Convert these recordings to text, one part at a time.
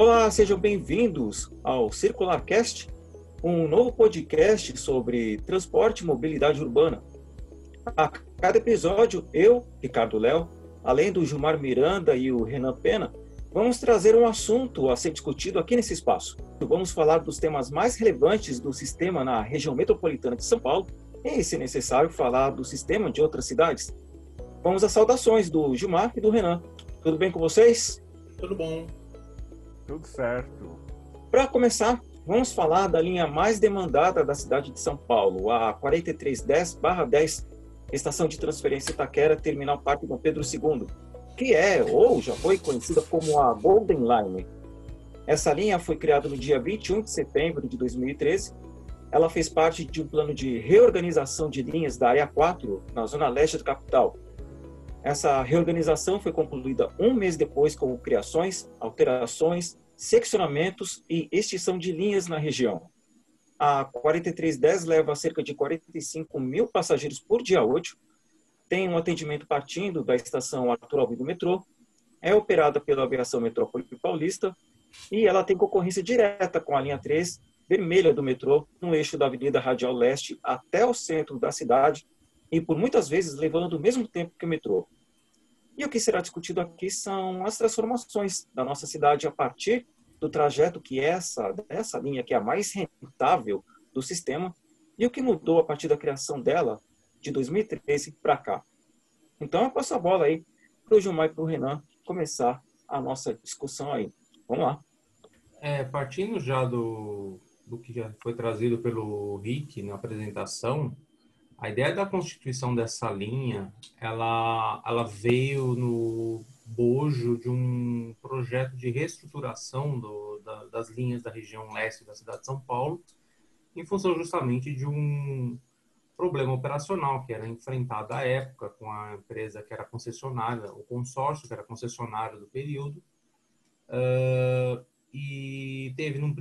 Olá, sejam bem-vindos ao CircularCast, um novo podcast sobre transporte e mobilidade urbana. A cada episódio, eu, Ricardo Léo, além do Gilmar Miranda e o Renan Pena, vamos trazer um assunto a ser discutido aqui nesse espaço. Vamos falar dos temas mais relevantes do sistema na região metropolitana de São Paulo e, se necessário, falar do sistema de outras cidades. Vamos às saudações do Gilmar e do Renan. Tudo bem com vocês? Tudo bom. Tudo certo. Para começar, vamos falar da linha mais demandada da cidade de São Paulo, a 4310-10, estação de transferência Itaquera, terminal Parque Dom Pedro II, que é, ou já foi conhecida como a Golden Line. Essa linha foi criada no dia 21 de setembro de 2013. Ela fez parte de um plano de reorganização de linhas da Área 4, na zona leste da capital. Essa reorganização foi concluída um mês depois com criações, alterações, seccionamentos e extinção de linhas na região. A 4310 leva cerca de 45 mil passageiros por dia útil, tem um atendimento partindo da estação Arthur Alvim do metrô, é operada pela Aviação Metrópole Paulista e ela tem concorrência direta com a linha 3 vermelha do metrô no eixo da Avenida Radial Leste até o centro da cidade e por muitas vezes levando o mesmo tempo que o metrô. E o que será discutido aqui são as transformações da nossa cidade a partir do trajeto que essa, essa linha, que é a mais rentável do sistema, e o que mudou a partir da criação dela de 2013 para cá. Então, eu passo a bola aí para o Gilmar e para o Renan começar a nossa discussão aí. Vamos lá. É, partindo já do, do que já foi trazido pelo Rick na apresentação, a ideia da constituição dessa linha, ela, ela veio no bojo de um projeto de reestruturação do, da, das linhas da região leste da cidade de São Paulo, em função justamente de um problema operacional que era enfrentado à época com a empresa que era concessionária, o consórcio que era concessionário do período, uh, e teve, num,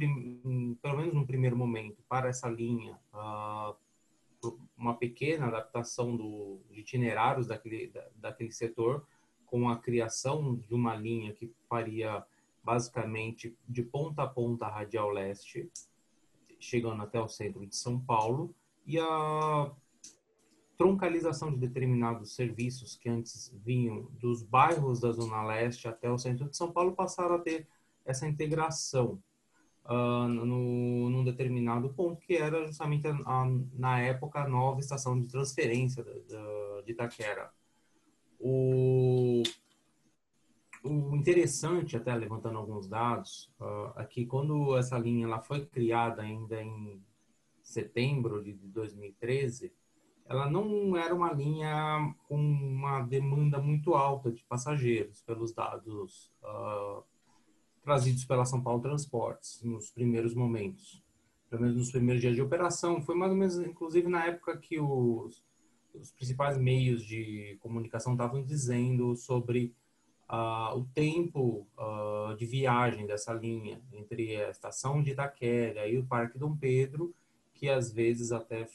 pelo menos num primeiro momento, para essa linha, uh, uma pequena adaptação do, de itinerários daquele, da, daquele setor, com a criação de uma linha que faria basicamente de ponta a ponta a radial leste, chegando até o centro de São Paulo, e a troncalização de determinados serviços que antes vinham dos bairros da Zona Leste até o centro de São Paulo passaram a ter essa integração uh, no, num determinado ponto, que era justamente, a, a, na época, a nova estação de transferência da, da, de Itaquera. O, o interessante, até levantando alguns dados, uh, aqui quando essa linha ela foi criada ainda em setembro de 2013, ela não era uma linha com uma demanda muito alta de passageiros, pelos dados uh, trazidos pela São Paulo Transportes nos primeiros momentos, pelo menos nos primeiros dias de operação. Foi mais ou menos, inclusive, na época que os, os principais meios de comunicação estavam dizendo sobre uh, o tempo uh, de viagem dessa linha entre a estação de Itaquera e o Parque Dom Pedro, que às vezes até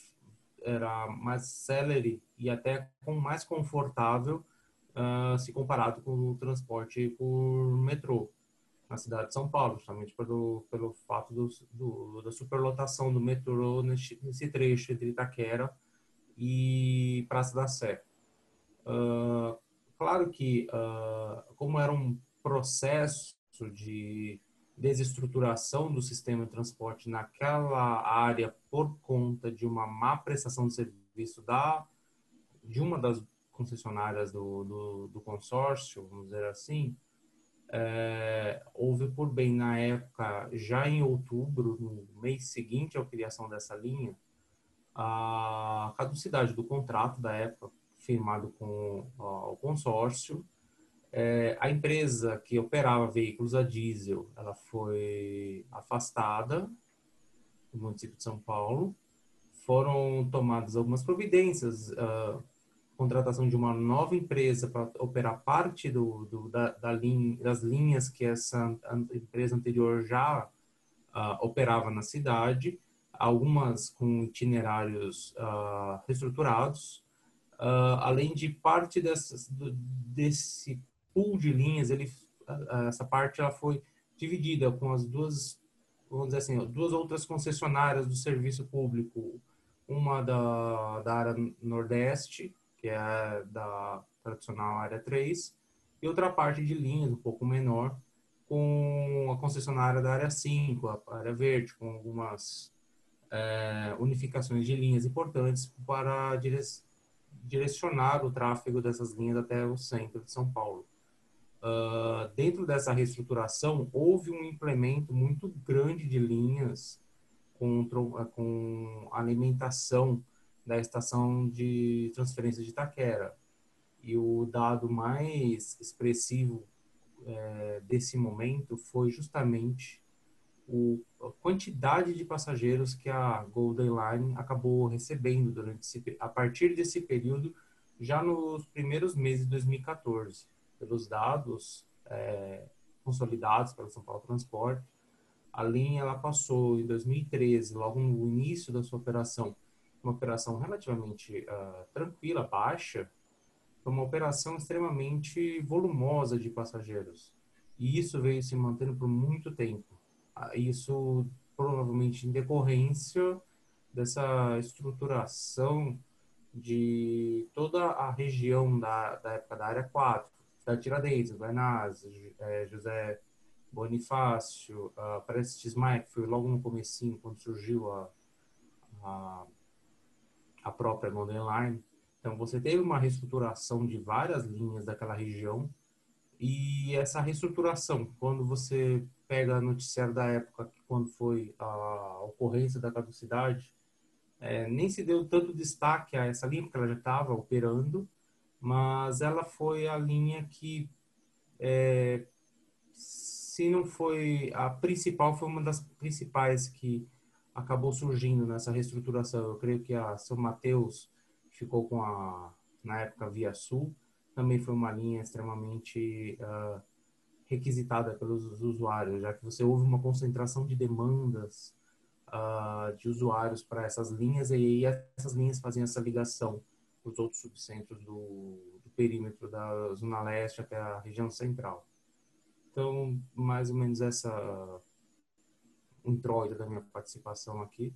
era mais célere e até com mais confortável uh, se comparado com o transporte por metrô na cidade de São Paulo, justamente pelo, pelo fato do, do, da superlotação do metrô nesse, nesse, trecho entre Itaquera e Praça da Sé. Uh, claro que, uh, como era um processo de desestruturação do sistema de transporte naquela área por conta de uma má prestação de serviço da de uma das concessionárias do, do, do consórcio, vamos dizer assim, é, houve por bem na época, já em outubro, no mês seguinte à criação dessa linha, a caducidade do contrato da época firmado com ó, o consórcio. É, a empresa que operava veículos a diesel, ela foi afastada do município de São Paulo. Foram tomadas algumas providências, uh, contratação de uma nova empresa para operar parte do, do da, da linha, das linhas que essa empresa anterior já uh, operava na cidade, algumas com itinerários uh, reestruturados, uh, além de parte dessas, do, desse pool de linhas, ele, essa parte ela foi dividida com as duas, vamos dizer assim, duas outras concessionárias do serviço público, uma da, da área Nordeste, que é da tradicional área 3, e outra parte de linhas um pouco menor, com a concessionária da área 5, a área verde, com algumas é, unificações de linhas importantes para direcionar o tráfego dessas linhas até o centro de São Paulo. Uh, dentro dessa reestruturação, houve um implemento muito grande de linhas com, com alimentação da estação de transferência de Itaquera. E o dado mais expressivo é, desse momento foi justamente o, a quantidade de passageiros que a Golden Line acabou recebendo durante esse, a partir desse período, já nos primeiros meses de 2014 pelos dados é, consolidados pela São Paulo Transporte, a linha ela passou em 2013, logo no início da sua operação, uma operação relativamente uh, tranquila, baixa, para uma operação extremamente volumosa de passageiros. E isso veio se mantendo por muito tempo. Uh, isso provavelmente em decorrência dessa estruturação de toda a região da, da época da área 4, da Tiradentes, Guanás, é, José Bonifácio, uh, Prestes Maia, que foi logo no comecinho, quando surgiu a, a, a própria Golden Line. Então, você teve uma reestruturação de várias linhas daquela região, e essa reestruturação, quando você pega a noticiário da época, quando foi a ocorrência da caducidade, é, nem se deu tanto destaque a essa linha, porque ela já estava operando, mas ela foi a linha que, é, se não foi a principal, foi uma das principais que acabou surgindo nessa reestruturação. Eu creio que a São Mateus ficou com a, na época, Via Sul, também foi uma linha extremamente uh, requisitada pelos usuários, já que você houve uma concentração de demandas uh, de usuários para essas linhas e aí essas linhas faziam essa ligação os outros subcentros do, do perímetro da Zona Leste até a região central. Então, mais ou menos essa introito da minha participação aqui,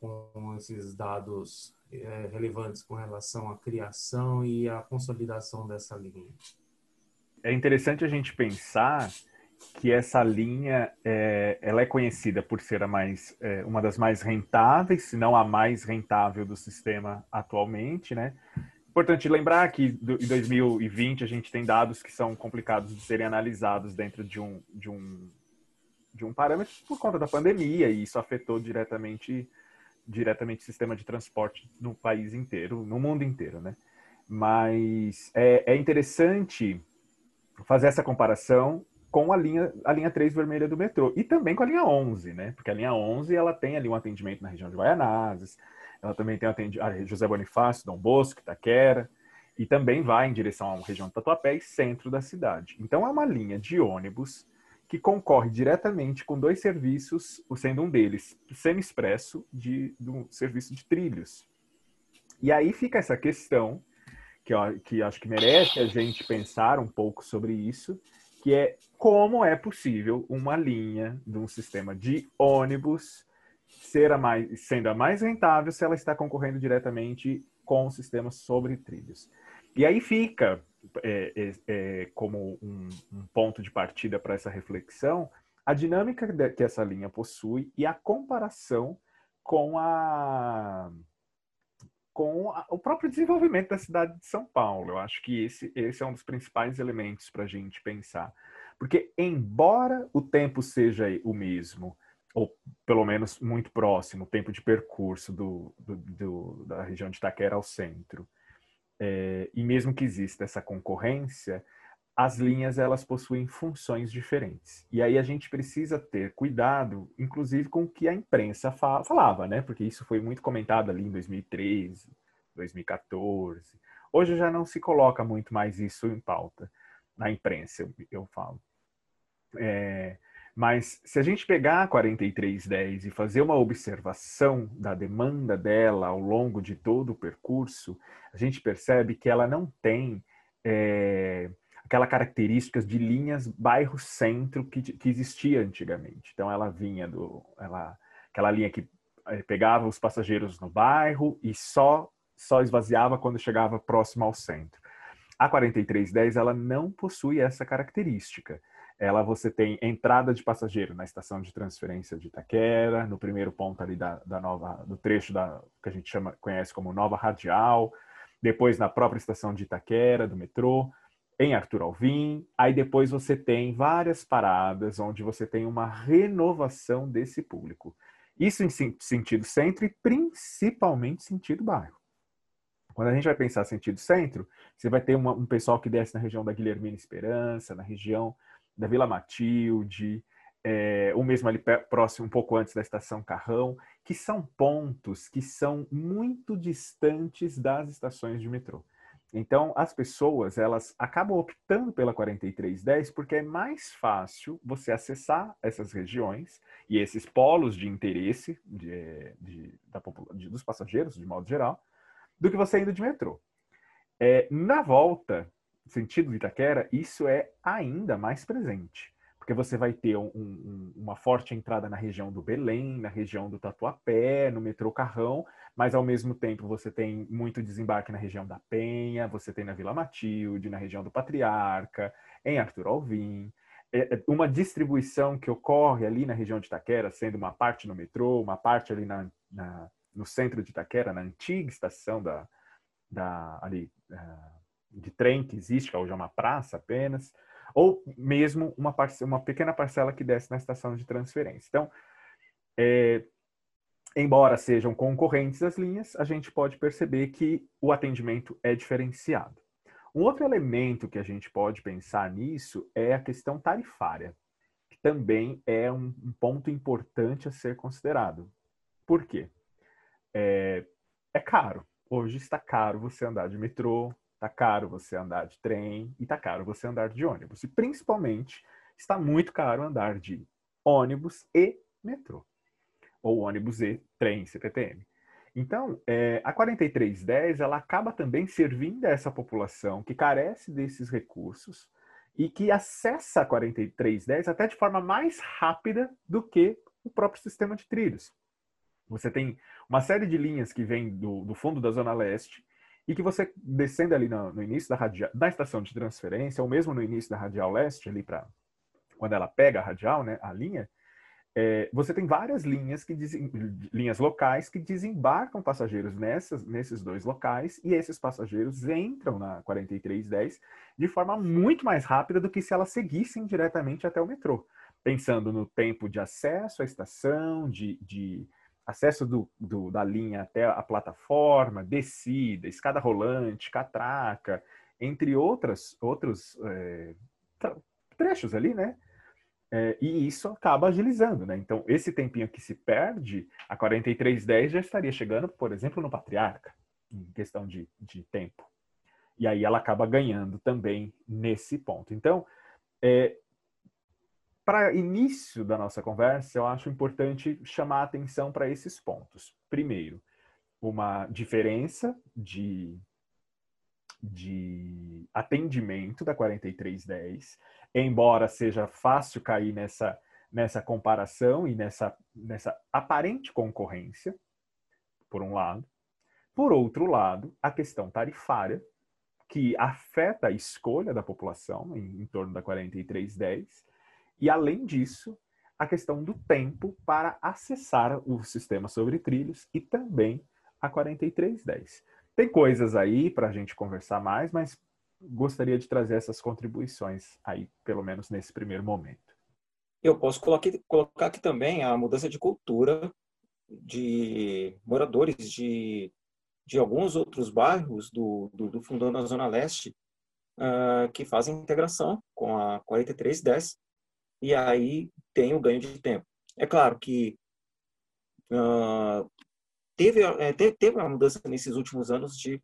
com esses dados é, relevantes com relação à criação e à consolidação dessa linha. É interessante a gente pensar que essa linha é, ela é conhecida por ser a mais, é, uma das mais rentáveis, se não a mais rentável do sistema atualmente, né? Importante lembrar que do, em 2020 a gente tem dados que são complicados de serem analisados dentro de um, de um, de um parâmetro por conta da pandemia e isso afetou diretamente diretamente o sistema de transporte no país inteiro, no mundo inteiro, né? Mas é, é interessante fazer essa comparação com a linha, a linha 3 vermelha do metrô. E também com a linha 11, né? Porque a linha 11 ela tem ali um atendimento na região de Guaianazes, ela também tem atendimento José Bonifácio, Dom Bosco, Itaquera, e também vai em direção à região do Tatuapé e centro da cidade. Então é uma linha de ônibus que concorre diretamente com dois serviços, sendo um deles semi-expresso de, do serviço de trilhos. E aí fica essa questão, que, ó, que acho que merece a gente pensar um pouco sobre isso, que é como é possível uma linha de um sistema de ônibus ser a mais, sendo a mais rentável se ela está concorrendo diretamente com o sistema sobre trilhos. E aí fica é, é, é, como um, um ponto de partida para essa reflexão a dinâmica que essa linha possui e a comparação com a com a, o próprio desenvolvimento da cidade de São Paulo. Eu acho que esse, esse é um dos principais elementos para a gente pensar. Porque, embora o tempo seja o mesmo, ou pelo menos muito próximo, o tempo de percurso do, do, do da região de Itaquera ao centro, é, e mesmo que exista essa concorrência, as linhas elas possuem funções diferentes. E aí a gente precisa ter cuidado, inclusive com o que a imprensa fa falava, né? Porque isso foi muito comentado ali em 2013, 2014. Hoje já não se coloca muito mais isso em pauta na imprensa, eu, eu falo. É, mas se a gente pegar a 4310 e fazer uma observação da demanda dela ao longo de todo o percurso, a gente percebe que ela não tem é, aquela característica de linhas bairro-centro que, que existia antigamente. Então ela vinha do, ela, aquela linha que eh, pegava os passageiros no bairro e só só esvaziava quando chegava próximo ao centro. A 4310 ela não possui essa característica. Ela você tem entrada de passageiro na estação de transferência de Itaquera, no primeiro ponto ali da, da nova do trecho da que a gente chama conhece como Nova Radial, depois na própria estação de Itaquera do metrô, em Arthur Alvim, aí depois você tem várias paradas onde você tem uma renovação desse público. Isso em sentido centro e principalmente sentido bairro. Quando a gente vai pensar sentido centro, você vai ter uma, um pessoal que desce na região da Guilhermina Esperança, na região da Vila Matilde, é, ou mesmo ali próximo, um pouco antes da estação Carrão, que são pontos que são muito distantes das estações de metrô. Então, as pessoas, elas acabam optando pela 4310 porque é mais fácil você acessar essas regiões e esses polos de interesse de, de, da, de, dos passageiros, de modo geral, do que você indo de metrô. É, na volta, sentido de Itaquera, isso é ainda mais presente, porque você vai ter um, um, uma forte entrada na região do Belém, na região do Tatuapé, no metrô Carrão, mas ao mesmo tempo você tem muito desembarque na região da Penha, você tem na Vila Matilde, na região do Patriarca, em Arthur Alvim. É, é uma distribuição que ocorre ali na região de Itaquera, sendo uma parte no metrô, uma parte ali na, na no centro de Itaquera, na antiga estação da, da ali, uh, de trem que existe, que hoje é uma praça apenas, ou mesmo uma, uma pequena parcela que desce na estação de transferência. Então, é, embora sejam concorrentes as linhas, a gente pode perceber que o atendimento é diferenciado. Um outro elemento que a gente pode pensar nisso é a questão tarifária, que também é um, um ponto importante a ser considerado. Por quê? é, é caro. Hoje está caro você andar de metrô, está caro você andar de trem e está caro você andar de ônibus. E principalmente está muito caro andar de ônibus e metrô. Ou ônibus e trem, CPTM. Então, é, a 4310 ela acaba também servindo a essa população que carece desses recursos e que acessa a 4310 até de forma mais rápida do que o próprio sistema de trilhos. Você tem uma série de linhas que vem do, do fundo da Zona Leste e que você, descendo ali no, no início da, radial, da estação de transferência, ou mesmo no início da Radial Leste, ali para quando ela pega a radial, né, a linha, é, você tem várias linhas que linhas locais que desembarcam passageiros nessas, nesses dois locais e esses passageiros entram na 4310 de forma muito mais rápida do que se elas seguissem diretamente até o metrô. Pensando no tempo de acesso à estação, de, de acesso do, do, da linha até a plataforma, descida, escada rolante, catraca, entre outras, outros é, trechos ali, né? É, e isso acaba agilizando, né? Então, esse tempinho que se perde, a 4310 já estaria chegando, por exemplo, no Patriarca, em questão de, de tempo. E aí ela acaba ganhando também nesse ponto. Então, é, para início da nossa conversa, eu acho importante chamar a atenção para esses pontos. Primeiro, uma diferença de, de atendimento da 4310, embora seja fácil cair nessa, nessa comparação e nessa, nessa aparente concorrência, por um lado. Por outro lado, a questão tarifária, que afeta a escolha da população em, em torno da 4310, e, além disso, a questão do tempo para acessar o sistema sobre trilhos e também a 4310. Tem coisas aí para a gente conversar mais, mas gostaria de trazer essas contribuições aí, pelo menos nesse primeiro momento. Eu posso colocar aqui, também a mudança de cultura de moradores de, de alguns outros bairros do, do, do Fundão da Zona Leste uh, que fazem integração com a 4310 e aí tem o ganho de tempo. É claro que uh, teve, é, teve uma mudança nesses últimos anos de,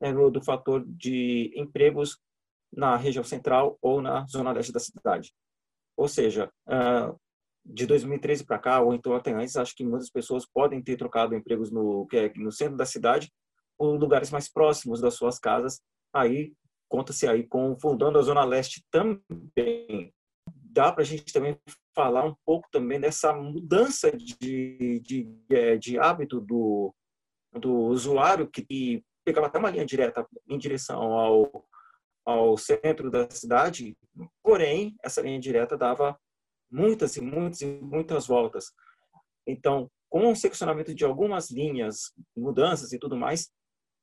né, do fator de empregos na região central ou na zona leste da cidade. Ou seja, uh, de 2013 para cá, ou então até antes, acho que muitas pessoas podem ter trocado empregos no, é no centro da cidade por lugares mais próximos das suas casas, aí conta-se aí com fundando a Zona Leste também. Dá para a gente também falar um pouco também dessa mudança de, de, é, de hábito do, do usuário que pegava até uma linha direta em direção ao, ao centro da cidade, porém, essa linha direta dava muitas e muitas e muitas voltas. Então, com o seccionamento de algumas linhas, mudanças e tudo mais,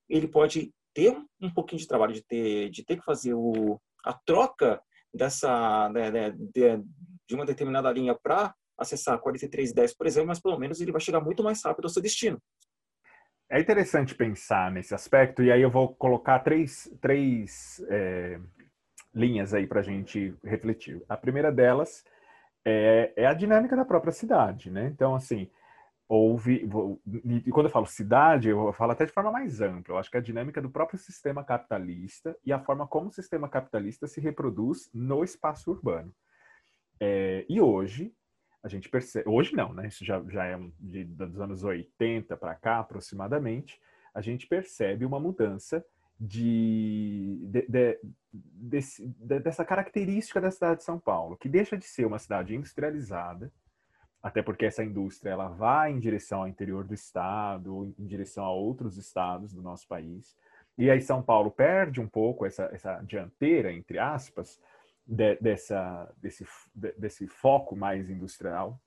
ele pode ter um pouquinho de trabalho de ter, de ter que fazer o, a troca dessa né, né de, de uma determinada linha para acessar 4310, por exemplo, mas pelo menos ele vai chegar muito mais rápido ao seu destino. É interessante pensar nesse aspecto, e aí eu vou colocar três, três é, linhas aí para a gente refletir. A primeira delas é, é, a dinâmica da própria cidade, né? Então, assim, houve. E quando eu falo cidade, eu falo até de forma mais ampla. Eu acho que a dinâmica do próprio sistema capitalista e a forma como o sistema capitalista se reproduz no espaço urbano. É, e hoje, a gente percebe. Hoje não, né? Isso já, já é de, dos anos 80 para cá, aproximadamente. A gente percebe uma mudança de, de, de, desse, dessa característica da cidade de São Paulo, que deixa de ser uma cidade industrializada, até porque essa indústria ela vai em direção ao interior do estado, em direção a outros estados do nosso país. E aí São Paulo perde um pouco essa, essa dianteira, entre aspas, de, dessa, desse, de, desse foco mais industrial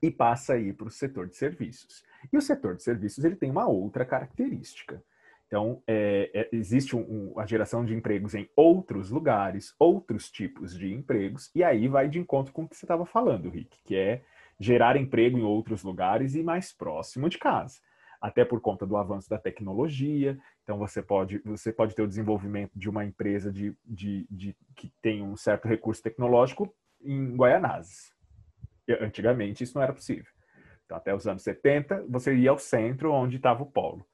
e passa aí para o setor de serviços. E o setor de serviços ele tem uma outra característica. Então, é, é, existe um, um, a geração de empregos em outros lugares, outros tipos de empregos, e aí vai de encontro com o que você estava falando, Rick, que é gerar emprego em outros lugares e mais próximo de casa. Até por conta do avanço da tecnologia. Então, você pode, você pode ter o desenvolvimento de uma empresa de, de, de que tem um certo recurso tecnológico em Guaianazes. Antigamente, isso não era possível. Então, até os anos 70, você ia ao centro, onde estava o polo.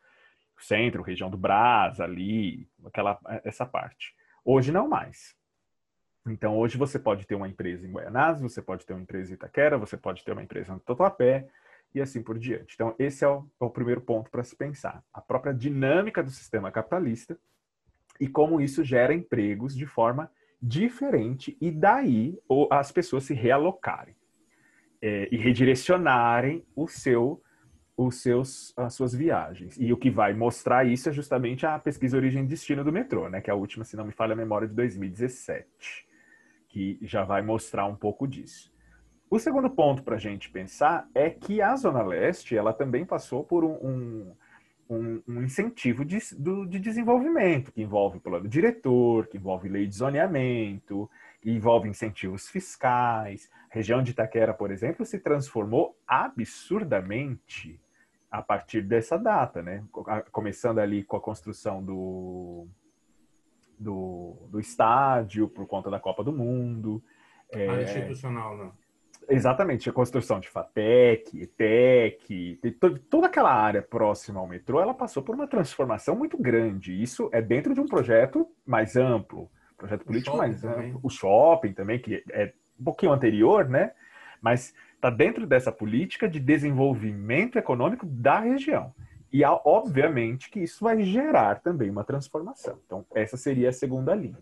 centro, região do Brás, ali, aquela, essa parte. Hoje, não mais. Então, hoje você pode ter uma empresa em Guaianazes, você pode ter uma empresa em Itaquera, você pode ter uma empresa no Tatuapé e assim por diante. Então, esse é o, é o primeiro ponto para se pensar. A própria dinâmica do sistema capitalista e como isso gera empregos de forma diferente e daí as pessoas se realocarem é, e redirecionarem o seu os seus, as suas viagens. E o que vai mostrar isso é justamente a pesquisa Origem e Destino do metrô, né, que é a última, se não me falha a memória, de 2017 que já vai mostrar um pouco disso. O segundo ponto para a gente pensar é que a Zona Leste ela também passou por um, um, um incentivo de, do, de desenvolvimento, que envolve plano diretor, que envolve lei de zoneamento, envolve incentivos fiscais. A região de Itaquera, por exemplo, se transformou absurdamente a partir dessa data, né? Começando ali com a construção do, do, do estádio por conta da Copa do Mundo. É, institucional, não. Exatamente, a construção de FATEC, ETEC, toda aquela área próxima ao metrô, ela passou por uma transformação muito grande. Isso é dentro de um projeto mais amplo, projeto político mais também. amplo. O shopping também, que é um pouquinho anterior, né? Mas está dentro dessa política de desenvolvimento econômico da região. E obviamente que isso vai gerar também uma transformação. Então, essa seria a segunda linha.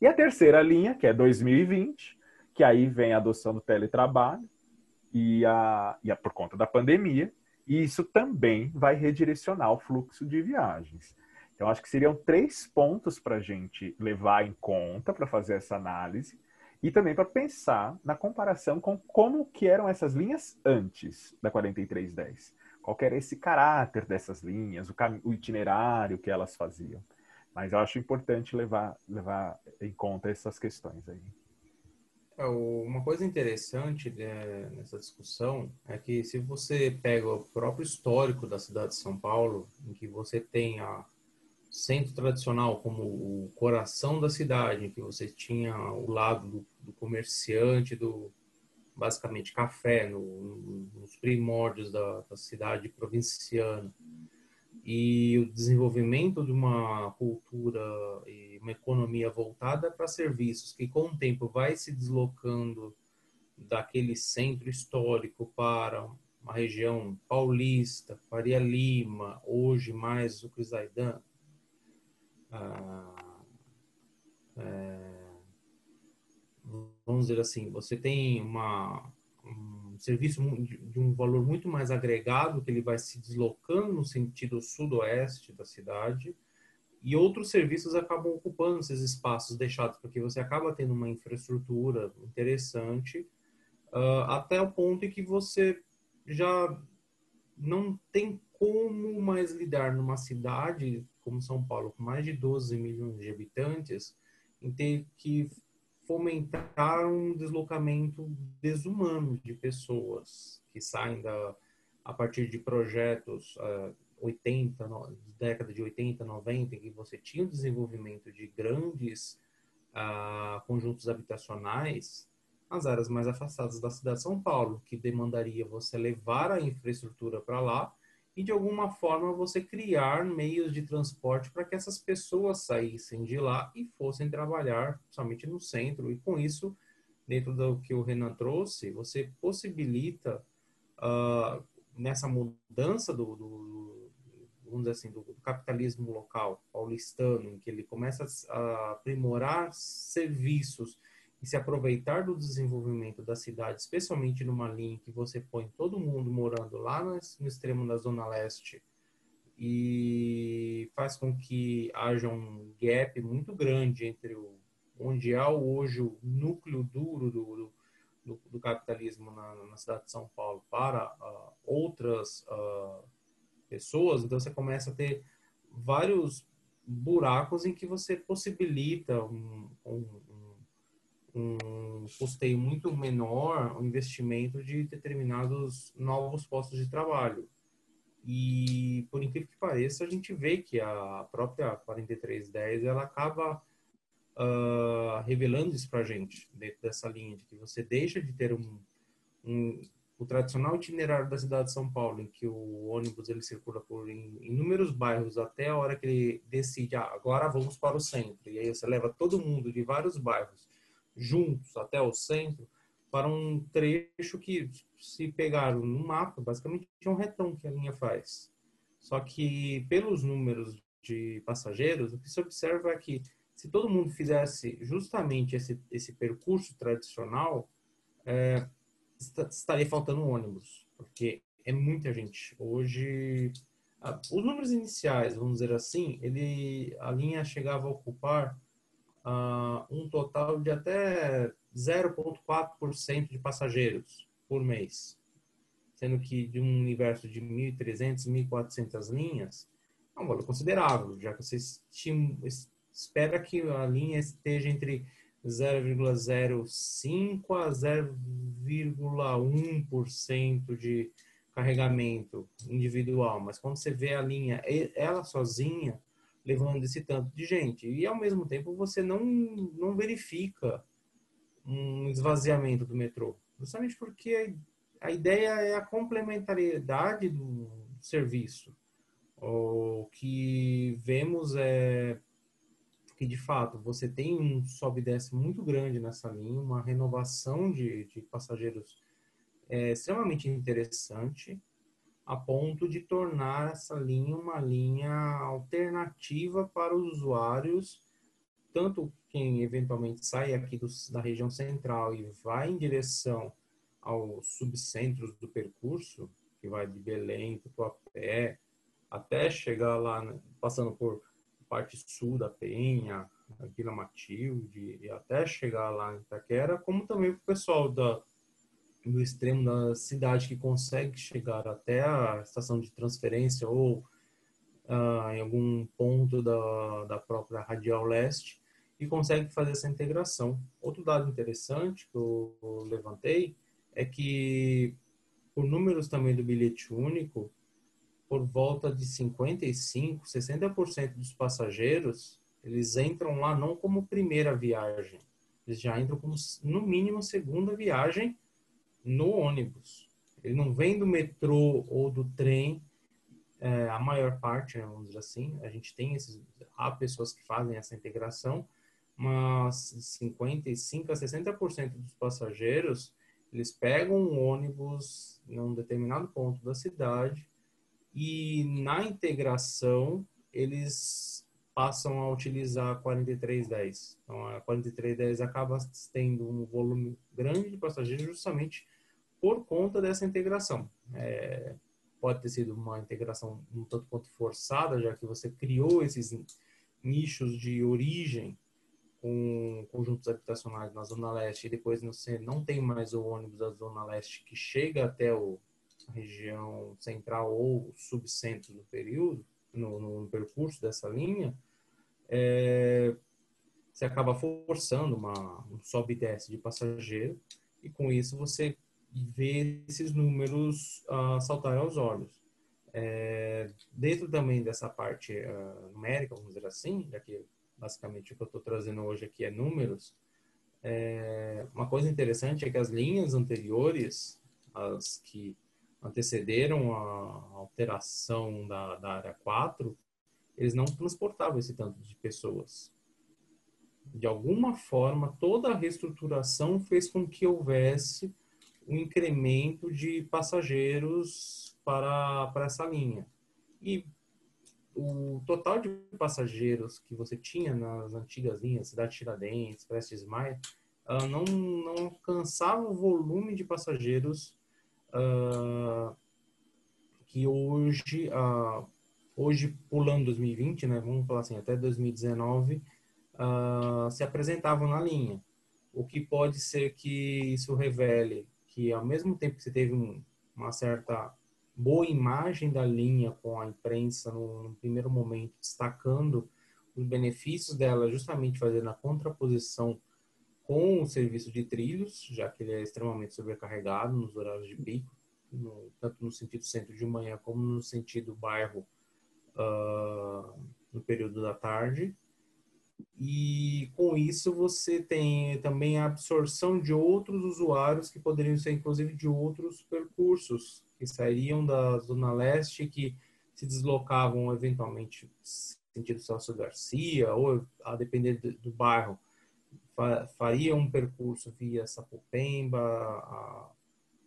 E a terceira linha, que é 2020, que aí vem a adoção do teletrabalho e a, e a por conta da pandemia, e isso também vai redirecionar o fluxo de viagens. Então, acho que seriam três pontos para a gente levar em conta para fazer essa análise e também para pensar na comparação com como que eram essas linhas antes da 4310 qual era esse caráter dessas linhas, o, o itinerário que elas faziam. Mas eu acho importante levar, levar em conta essas questões aí. É, uma coisa interessante né, nessa discussão é que se você pega o próprio histórico da cidade de São Paulo, em que você tem a centro tradicional como o coração da cidade, em que você tinha o lado do, do comerciante, do, basicamente café no, nos primórdios da, da, cidade provinciana. E o desenvolvimento de uma cultura e uma economia voltada para serviços que com o tempo vai se deslocando daquele centro histórico para uma região paulista, Faria Lima, hoje mais o Crisaidan, ah, vamos dizer assim, você tem uma, um serviço de um valor muito mais agregado, que ele vai se deslocando no sentido sudoeste da cidade, e outros serviços acabam ocupando esses espaços deixados, porque você acaba tendo uma infraestrutura interessante, uh, até o ponto em que você já não tem como mais lidar numa cidade como São Paulo, com mais de 12 milhões de habitantes, em ter que fomentar um deslocamento desumano de pessoas que saem da, a partir de projetos uh, 80, no, década de 80, 90, em que você tinha o desenvolvimento de grandes uh, conjuntos habitacionais nas áreas mais afastadas da cidade de São Paulo, que demandaria você levar a infraestrutura para lá e de alguma forma você criar meios de transporte para que essas pessoas saíssem de lá e fossem trabalhar somente no centro. E com isso, dentro do que o Renan trouxe, você possibilita uh, nessa mudança do, do, vamos dizer assim, do, do, capitalismo local paulistano, em que ele começa a aprimorar serviços e se aproveitar do desenvolvimento da cidade, especialmente numa linha que você põe todo mundo morando lá no, extremo da zona leste e faz com que haja um gap muito grande entre o onde há hoje o núcleo duro do, do, do capitalismo na, na, cidade de São Paulo para uh, outras uh, pessoas, então você começa a ter vários buracos em que você possibilita um, um, um custeio muito menor o investimento de determinados novos postos de trabalho. E, por incrível que pareça, a gente vê que a própria 4310 ela acaba uh, revelando isso para a gente, dentro dessa linha, de que você deixa de ter um, um, o tradicional itinerário da cidade de São Paulo, em que o ônibus ele circula por inúmeros bairros até a hora que ele decide, ah, agora vamos para o centro. E aí você leva todo mundo de vários bairros juntos até o centro para um trecho que, se pegaram no mapa, basicamente é um retão que a linha faz. Só que, pelos números de passageiros, o que se observa é que, se todo mundo fizesse justamente esse, esse percurso tradicional, é, estaria faltando ônibus, porque é muita gente. Hoje, os números iniciais, vamos dizer assim, ele, a linha chegava a ocupar uh, um total de até 0,4% de passageiros por mês. Sendo que de um universo de 1.300, 1.400 linhas, é um valor considerável, já que você espera que a linha esteja entre 0,05 a 0,1% de carregamento individual. Mas quando você vê a linha, ela sozinha, levando esse tanto de gente. E ao mesmo tempo você não, não verifica um esvaziamento do metrô. Justamente porque a ideia é a complementariedade do serviço. O que vemos é que, de fato, você tem um sobe e desce muito grande nessa linha, uma renovação de, de passageiros é, extremamente interessante, a ponto de tornar essa linha uma linha alternativa para os usuários, tanto quem eventualmente sai aqui do, da região central e vai em direção aos subcentros do percurso, que vai de Belém, Tatuapé, até chegar lá, né, passando por parte sul da Penha, Vila Matilde, e até chegar lá em Itaquera, como também para o pessoal da, do extremo da cidade que consegue chegar até a estação de transferência ou uh, em algum ponto da, da própria radial leste e consegue fazer essa integração. Outro dado interessante que eu levantei é que, por números também do bilhete único, por volta de 55, 60% dos passageiros, eles entram lá não como primeira viagem, eles já entram como, no mínimo, segunda viagem no ônibus. Ele não vem do metrô ou do trem, é, a maior parte, né, vamos dizer assim. A gente tem esses, há pessoas que fazem essa integração, mas 55 a 60% dos passageiros eles pegam um ônibus em um determinado ponto da cidade e na integração eles passam a utilizar a 4310. Então, a 4310 acaba tendo um volume grande de passageiros justamente por conta dessa integração. É, pode ter sido uma integração um tanto quanto forçada, já que você criou esses nichos de origem com conjuntos habitacionais na Zona Leste e depois você não tem mais o ônibus da Zona Leste que chega até o, a região central ou subcentro do período, no, no, percurso dessa linha, é, você acaba forçando uma, um sobe e desce de passageiro e com isso você vê esses números uh, saltarem aos olhos. É, dentro também dessa parte uh, numérica, vamos dizer assim, já que basicamente o que eu estou trazendo hoje aqui é números, é, uma coisa interessante é que as linhas anteriores, as que antecederam a alteração da, da área 4, eles não transportavam esse tanto de pessoas. De alguma forma, toda a reestruturação fez com que houvesse um incremento de passageiros para, para essa linha. E o total de passageiros que você tinha nas antigas linhas, Cidade Tiradentes, Prestes Maia, uh, não, não alcançava o volume de passageiros uh, que hoje, uh, hoje pulando 2020, né, vamos falar assim, até 2019, se apresentavam na linha. O que pode ser que isso revele que ao mesmo tempo que você teve um, uma certa boa imagem da linha com a imprensa no, no, primeiro momento, destacando os benefícios dela, justamente fazendo a contraposição com o serviço de trilhos, já que ele é extremamente sobrecarregado nos horários de pico, no, tanto no sentido centro de manhã como no sentido bairro uh, no período da tarde. E com isso você tem também a absorção de outros usuários que poderiam ser inclusive de outros percursos que sairiam da zona leste que se deslocavam eventualmente sentido Celso Garcia ou a depender do, bairro faria um percurso via Sapopemba, a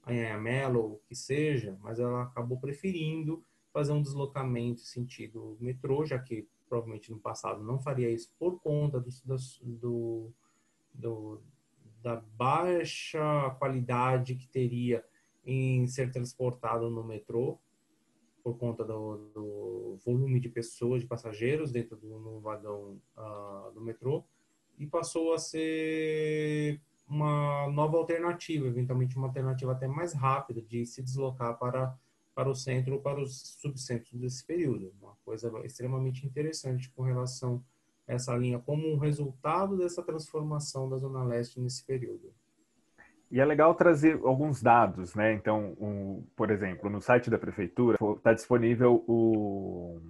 Anhanhamelo, o que seja, mas ela acabou preferindo fazer um deslocamento sentido metrô, já que provavelmente no passado não faria isso por conta do, do, do, da baixa qualidade que teria em ser transportado no metrô, por conta do, do volume de pessoas, de passageiros dentro do vagão uh, do metrô, e passou a ser uma nova alternativa, eventualmente uma alternativa até mais rápida de se deslocar para para o centro ou para os subcentros desse período. Uma coisa extremamente interessante com relação a essa linha, como um resultado dessa transformação da Zona Leste nesse período. E é legal trazer alguns dados, né? Então, um, por exemplo, no site da prefeitura está disponível o,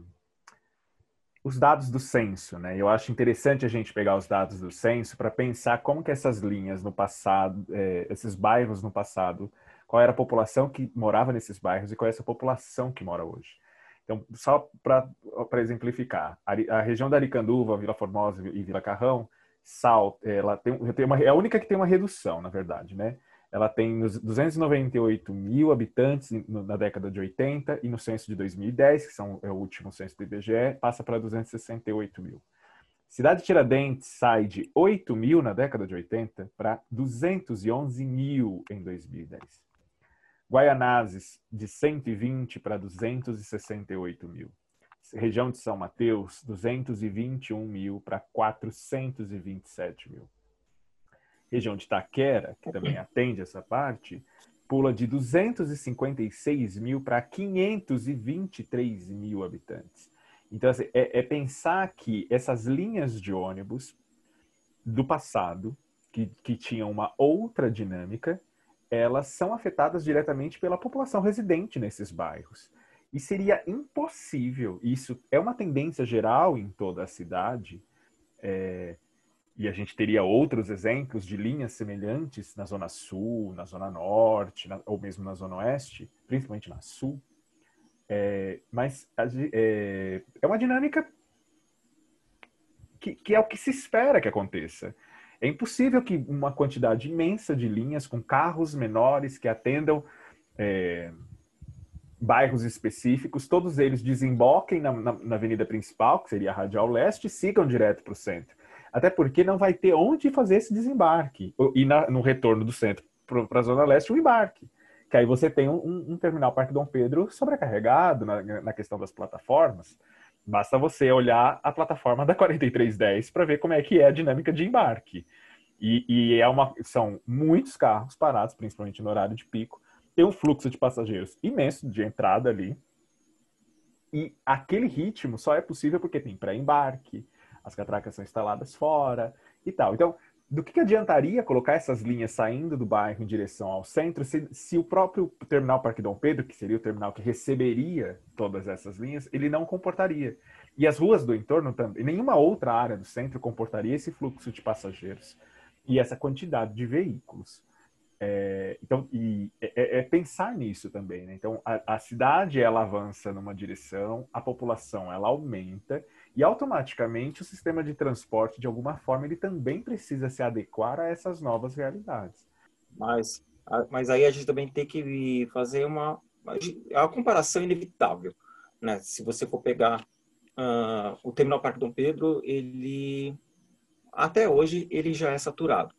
os dados do censo, né? Eu acho interessante a gente pegar os dados do censo para pensar como que essas linhas no passado, é, esses bairros no passado, qual era a população que morava nesses bairros e qual é essa população que mora hoje. Então, só para exemplificar, a, a, região da Aricanduva, Vila Formosa e Vila Carrão, Sal, ela tem, tem uma, é a única que tem uma redução, na verdade, né? Ela tem 298 mil habitantes na década de 80 e no censo de 2010, que são, é o último censo do IBGE, passa para 268 mil. Cidade Tiradentes sai de 8 mil na década de 80 para 211 mil em 2010. Guaianazes, de 120 para 268 mil. Região de São Mateus, 221 mil para 427 mil. Região de Taquera, que também atende essa parte, pula de 256 mil para 523 mil habitantes. Então, assim, é, é, pensar que essas linhas de ônibus do passado, que, que tinham uma outra dinâmica, elas são afetadas diretamente pela população residente nesses bairros. E seria impossível, isso é uma tendência geral em toda a cidade, é, e a gente teria outros exemplos de linhas semelhantes na Zona Sul, na Zona Norte, na, ou mesmo na Zona Oeste, principalmente na Sul. É, mas é, é uma dinâmica que, que é o que se espera que aconteça. É impossível que uma quantidade imensa de linhas com carros menores que atendam é, bairros específicos, todos eles desemboquem na, na, na avenida principal, que seria a Radial Leste, e sigam direto para o centro. Até porque não vai ter onde fazer esse desembarque. E na, no retorno do centro para a Zona Leste, o embarque. Que aí você tem um, um terminal Parque Dom Pedro sobrecarregado na, na questão das plataformas. Basta você olhar a plataforma da 4310 para ver como é que é a dinâmica de embarque. E, e, é uma, são muitos carros parados, principalmente no horário de pico. Tem um fluxo de passageiros imenso de entrada ali. E aquele ritmo só é possível porque tem pré-embarque, as catracas são instaladas fora e tal. Então, do que, que, adiantaria colocar essas linhas saindo do bairro em direção ao centro se, se, o próprio terminal Parque Dom Pedro, que seria o terminal que receberia todas essas linhas, ele não comportaria. E as ruas do entorno também, nenhuma outra área do centro comportaria esse fluxo de passageiros e essa quantidade de veículos. É, então, e é, é, é, pensar nisso também. Né? Então, a, a cidade ela avança numa direção, a população ela aumenta e automaticamente o sistema de transporte, de alguma forma, ele também precisa se adequar a essas novas realidades. Mas, mas aí a gente também tem que fazer uma, a comparação inevitável. Né? Se você for pegar uh, o Terminal Parque Dom Pedro, ele até hoje ele já é saturado.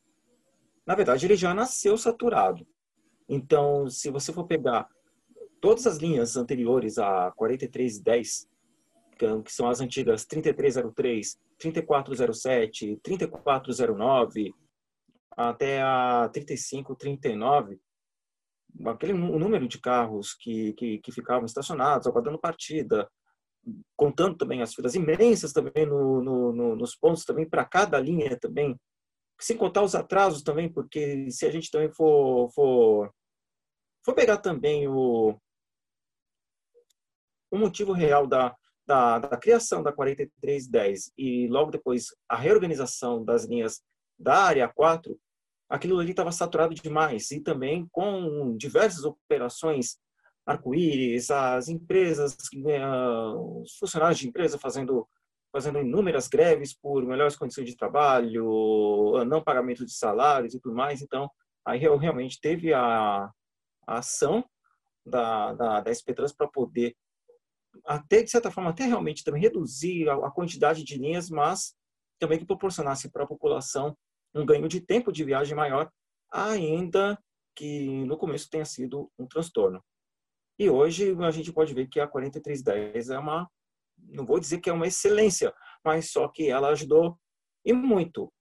Na verdade, ele já nasceu saturado. Então, se você for pegar todas as linhas anteriores a 4310, que são as antigas 3303, 3407, 3409, até a 3539, aquele número de carros que, que, que ficavam estacionados, aguardando partida, contando também as filas imensas também no, no, no, nos pontos também para cada linha também, sem contar os atrasos também, porque se a gente também for, for, for pegar também o, o motivo real da, da, da criação da 4310 e logo depois a reorganização das linhas da área 4, aquilo ali estava saturado demais e também com diversas operações arco-íris, as empresas, os funcionários de empresa fazendo fazendo inúmeras greves por melhores condições de trabalho, não pagamento de salários e tudo mais. Então, aí realmente teve a, a ação da, da, da SP para poder até de certa forma até realmente também reduzir a, a quantidade de linhas, mas também que proporcionasse para a população um ganho de tempo de viagem maior, ainda que no começo tenha sido um transtorno. E hoje a gente pode ver que a 4310 é uma, não vou dizer que é uma excelência, mas só que ela ajudou e muito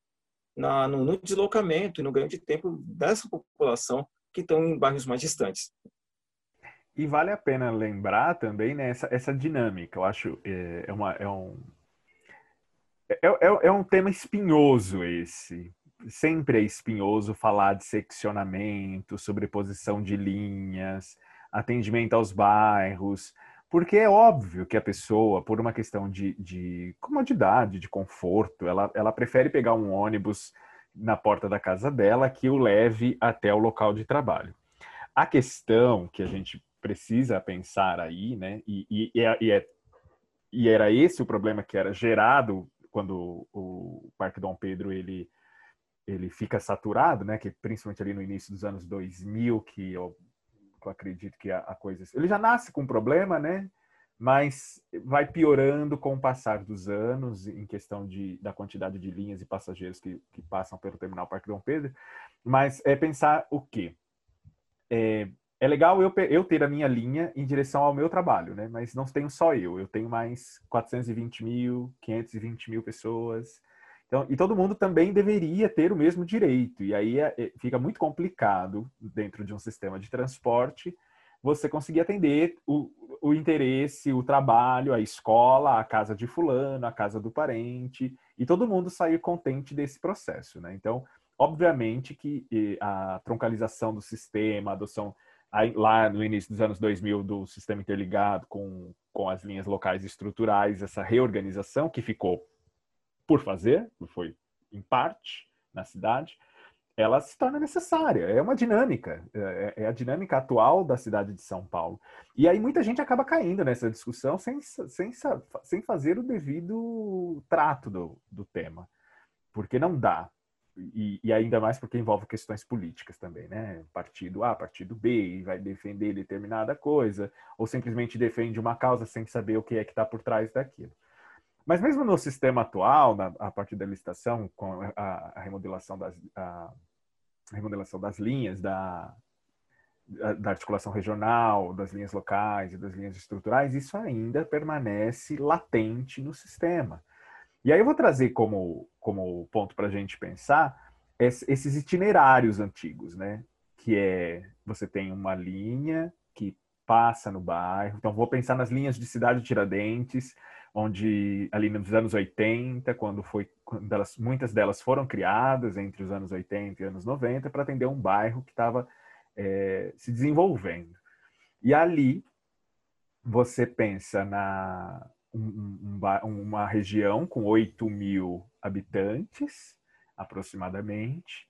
na, no, no deslocamento e no ganho de tempo dessa população que estão em bairros mais distantes. E vale a pena lembrar também né, essa, essa dinâmica. Eu acho é, é, uma, é um é, é, é, um tema espinhoso esse. Sempre é espinhoso falar de seccionamento, sobreposição de linhas, atendimento aos bairros, porque é óbvio que a pessoa, por uma questão de, de comodidade, de conforto, ela, ela prefere pegar um ônibus na porta da casa dela que o leve até o local de trabalho. A questão que a gente precisa pensar aí, né? E, e, e, é, é, e, era esse o problema que era gerado quando o Parque Dom Pedro ele ele fica saturado, né? Que principalmente ali no início dos anos 2000, que eu, eu acredito que a, a coisa ele já nasce com um problema, né? Mas vai piorando com o passar dos anos em questão de, da quantidade de linhas e passageiros que, que passam pelo terminal Parque Dom Pedro. Mas é pensar o quê? É, é legal eu, eu ter a minha linha em direção ao meu trabalho, né? Mas não tenho só eu, eu tenho mais 420 mil, 520 mil pessoas. Então, e todo mundo também deveria ter o mesmo direito. E aí é, é, fica muito complicado, dentro de um sistema de transporte, você conseguir atender o, o interesse, o trabalho, a escola, a casa de fulano, a casa do parente, e todo mundo sair contente desse processo, né? Então, obviamente que a troncalização do sistema, a adoção lá no início dos anos 2000 do sistema interligado com, com as linhas locais estruturais, essa reorganização que ficou por fazer, foi em parte na cidade, ela se torna necessária. É uma dinâmica, é, é, a dinâmica atual da cidade de São Paulo. E aí muita gente acaba caindo nessa discussão sem, sem, sem fazer o devido trato do, do tema, porque não dá. E, e, ainda mais porque envolve questões políticas também, né? Partido A, partido B, vai defender determinada coisa, ou simplesmente defende uma causa sem saber o que é que está por trás daquilo. Mas mesmo no sistema atual, na, a partir da licitação, com a, a remodelação das a, a remodelação das linhas da, da articulação regional, das linhas locais e das linhas estruturais, isso ainda permanece latente no sistema. E aí eu vou trazer como, como ponto para a gente pensar esses itinerários antigos, né? Que é, você tem uma linha que passa no bairro. Então, vou pensar nas linhas de Cidade Tiradentes, onde ali nos anos 80, quando foi, quando elas, muitas delas foram criadas entre os anos 80 e anos 90 para atender um bairro que estava é, se desenvolvendo. E ali você pensa na um, um, uma região com 8 mil habitantes, aproximadamente,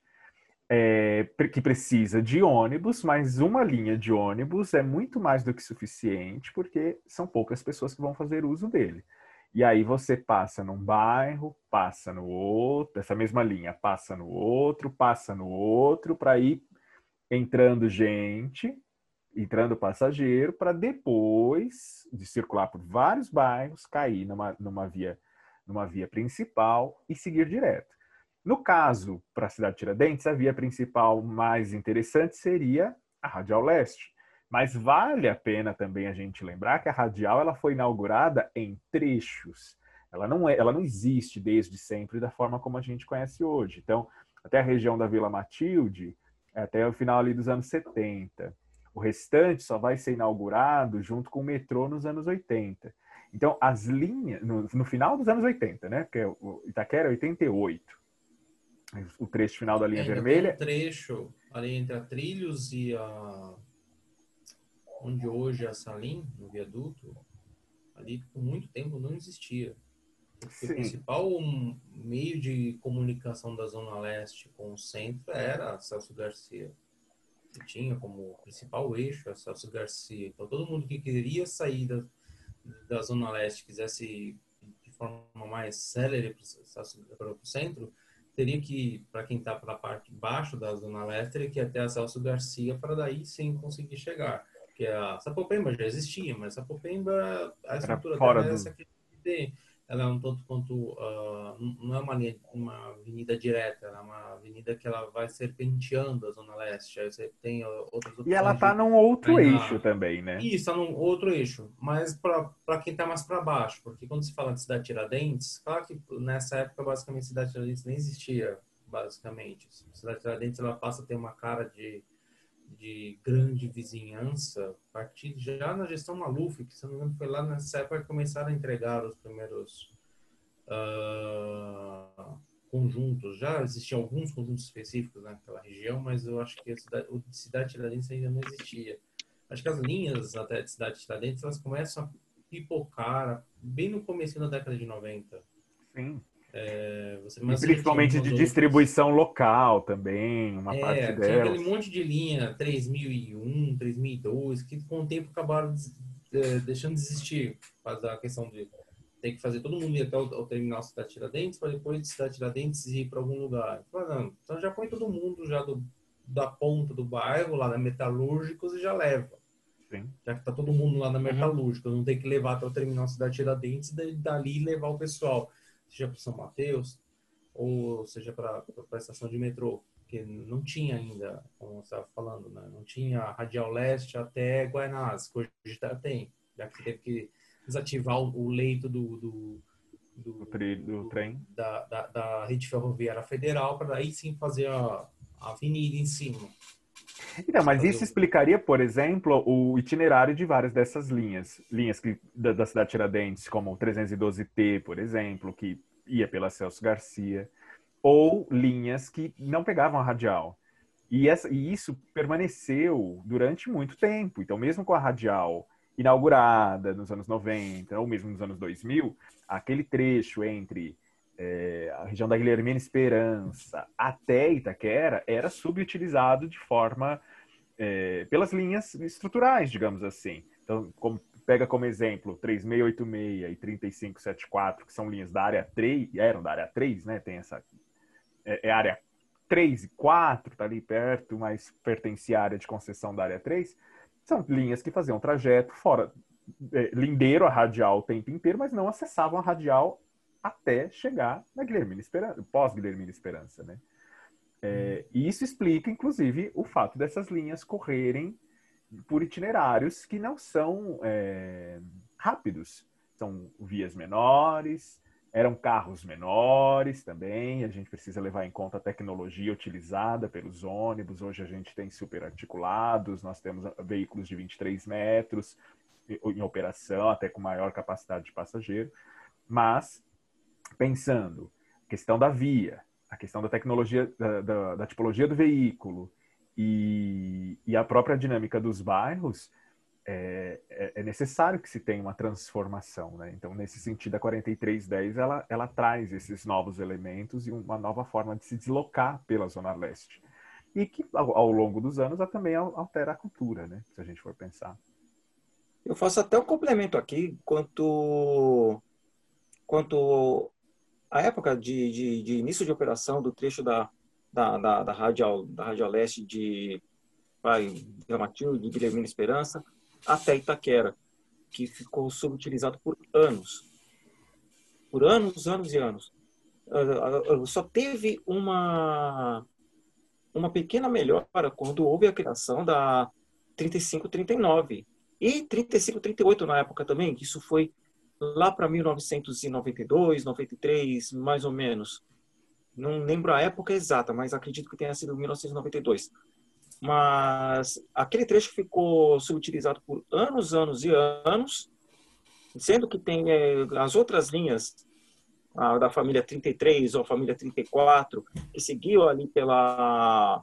é, que precisa de ônibus, mas uma linha de ônibus é muito mais do que suficiente, porque são poucas pessoas que vão fazer uso dele. E aí você passa num bairro, passa no outro, essa mesma linha passa no outro, passa no outro, para ir entrando gente, entrando passageiro, para depois de circular por vários bairros, cair numa, numa, via, numa via principal e seguir direto. No caso, para a cidade de Tiradentes, a via principal mais interessante seria a Radial Leste. Mas vale a pena também a gente lembrar que a Radial ela foi inaugurada em trechos. Ela não, é, ela não existe desde sempre da forma como a gente conhece hoje. Então, até a região da Vila Matilde, é até o final ali dos anos 70. O restante só vai ser inaugurado junto com o metrô nos anos 80. Então, as linhas, no, no final dos anos 80, né? Porque o Itaquera é 88. O trecho final da linha é, vermelha. Um trecho ali entre a Trilhos e a. Onde hoje é a Salim, no viaduto, ali por muito tempo não existia. Porque o principal meio de comunicação da Zona Leste com o centro era Celso Garcia. Que tinha como principal eixo a Celso Garcia. Então, todo mundo que queria sair da, da Zona Leste, quisesse de forma mais célere para o centro, teria que, para quem está para a parte de baixo da Zona Leste, teria que ir até a Celso Garcia para daí sim conseguir chegar. Porque a Sapopemba já existia, mas a Sapopemba, a estrutura dela é essa que tem ela é um tanto quanto uh, não é uma, linha, uma avenida direta, ela é uma avenida que ela vai serpenteando a zona leste. Aí você tem outras opções. E ela está num outro eixo também, né? Isso, está num outro eixo, mas para quem está mais para baixo, porque quando se fala de cidade Tiradentes, claro que nessa época basicamente cidade Tiradentes nem existia, basicamente. Cidade Tiradentes ela passa a ter uma cara de de grande vizinhança, a partir já na gestão Maluf, que se não me engano foi lá nessa época que começaram a entregar os primeiros uh, conjuntos. Já existiam alguns conjuntos específicos naquela região, mas eu acho que a cidade, o de Cidade Tiradentes ainda não existia. Acho que as linhas até de Cidade Tiradentes, elas começam a pipocar bem no começo da década de 90. Sim. É, principalmente de distribuição local também, uma é, parte tinha delas. aquele monte de linha 3001, 3002, que com o tempo acabaram é, deixando de existir. Faz a questão de ter que fazer todo mundo ir até o, o terminal Cidade Tiradentes, para depois de Cidade Tiradentes ir para algum lugar. Então já põe todo mundo já do, da ponta do bairro, lá na Metalúrgicos, e já leva. Sim. Já que tá todo mundo lá na uhum. Metalúrgicos, uhum. não tem que levar até o terminal Cidade Tiradentes e dali levar o pessoal seja para São Mateus, ou seja para a estação de metrô, que não tinha ainda, como você estava falando, né? não tinha Radial Leste até Guaianazes, que hoje já tem, já que teve que desativar o, leito do, do, do, do, do trem da, da, da, rede ferroviária federal para aí sim fazer a, a avenida em cima. Então, mas isso explicaria, por exemplo, o itinerário de várias dessas linhas. Linhas que, da, da cidade de Tiradentes, como o 312T, por exemplo, que ia pela Celso Garcia, ou linhas que não pegavam a radial. E, essa, e isso permaneceu durante muito tempo. Então, mesmo com a radial inaugurada nos anos 90, ou mesmo nos anos 2000, aquele trecho entre é, a região da Guilhermina Esperança até Itaquera era subutilizado de forma é, pelas linhas estruturais, digamos assim. Então, como, pega como exemplo 3686 e 3574, que são linhas da área 3, eram da área 3, né? Tem essa é, é área 3 e 4, tá ali perto, mas pertencia à área de concessão da área 3, são linhas que faziam trajeto fora, é, lindeiro a radial o tempo inteiro, mas não acessavam a radial até chegar na Guilhermina Esperança, pós-Guilhermina Esperança, né? É, e isso explica, inclusive, o fato dessas linhas correrem por itinerários que não são é, rápidos. São vias menores, eram carros menores também. A gente precisa levar em conta a tecnologia utilizada pelos ônibus. Hoje a gente tem superarticulados, nós temos veículos de 23 metros em operação, até com maior capacidade de passageiro. Mas, pensando, questão da via, a questão da tecnologia, da, da, da tipologia do veículo, e, e a própria dinâmica dos bairros, é, é, é, necessário que se tenha uma transformação. Né? Então, nesse sentido, a 4310 ela, ela traz esses novos elementos e uma nova forma de se deslocar pela Zona Leste. E que, ao, ao longo dos anos, ela também altera a cultura, né? se a gente for pensar. Eu faço até um complemento aqui quanto, quanto a época de, de, de início de operação do trecho da, da, da, da, Rádio, da Rádio Leste de vai, Matilde, de Guilhermina Esperança, até Itaquera, que ficou subutilizado por anos. Por anos, anos e anos. Ah, ah, só teve uma, uma pequena melhora quando houve a criação da 3539 e 3538 na época também, isso foi lá para 1992, 93, mais ou menos. Não lembro a época exata, mas acredito que tenha sido 1992. Mas aquele trecho ficou subutilizado por anos, anos e anos, sendo que tem é, as outras linhas a, da família 33 ou família 34, que seguiu ali pela,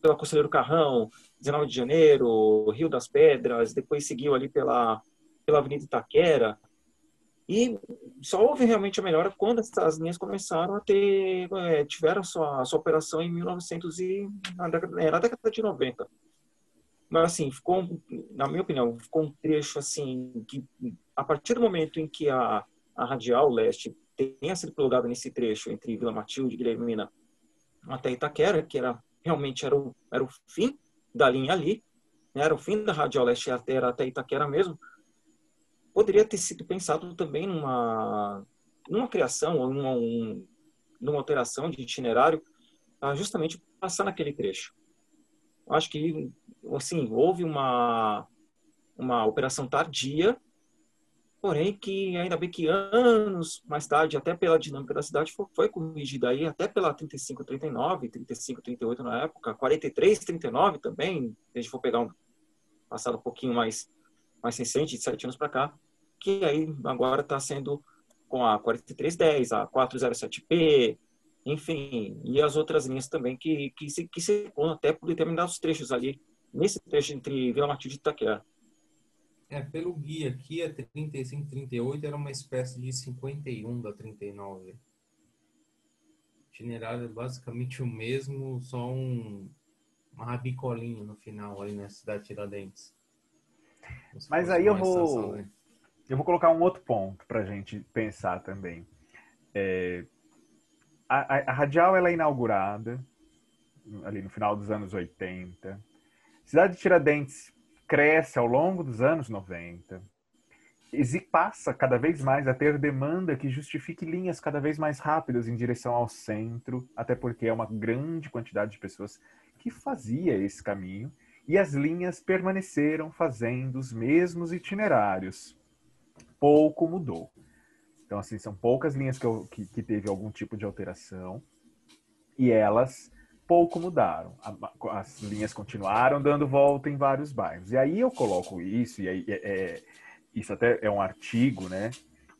pela Conselheiro Carrão, 19 de Janeiro, Rio das Pedras, depois seguiu ali pela, pela Avenida Itaquera, e só houve realmente a melhora quando essas linhas começaram a ter, é, tiveram sua, sua operação em 1900 e na década, é, na década de 90. Mas assim, ficou, na minha opinião, ficou um trecho assim que a partir do momento em que a, a radial leste tenha sido plugada nesse trecho entre Vila Matilde Guilhermina até Itaquera, que era realmente era o, era o fim da linha ali, né, era o fim da radial leste até, até Itaquera mesmo, poderia ter sido pensado também numa, numa criação ou numa, um, numa alteração de itinerário para justamente passar naquele trecho. Acho que, assim, houve uma, uma operação tardia, porém que ainda bem que anos mais tarde, até pela dinâmica da cidade, foi, foi corrigida aí, até pela 3539, 3538 na época, 4339 também, se a gente for pegar um passado um pouquinho mais mais recente, de sete anos para cá, que aí agora está sendo com a 4310, a 407P, enfim, e as outras linhas também que, que, se, que se até por determinados trechos ali, nesse trecho entre Vila Matilde e Itaquera. É, pelo guia aqui, a 35, 38 era uma espécie de 51 da 39. O itinerário é basicamente o mesmo, só um, uma rabicolinha no final ali na cidade de Tiradentes. Mas aí eu vou, eu vou colocar um outro ponto para a gente pensar também. É, a, a, a, Radial ela é inaugurada ali no final dos anos 80. Cidade de Tiradentes cresce ao longo dos anos 90 e passa cada vez mais a ter demanda que justifique linhas cada vez mais rápidas em direção ao centro, até porque é uma grande quantidade de pessoas que fazia esse caminho e as linhas permaneceram fazendo os mesmos itinerários. Pouco mudou. Então, assim, são poucas linhas que, eu, que, que teve algum tipo de alteração e elas pouco mudaram. As linhas continuaram dando volta em vários bairros. E aí eu coloco isso, e aí é, é, isso até é um artigo, né?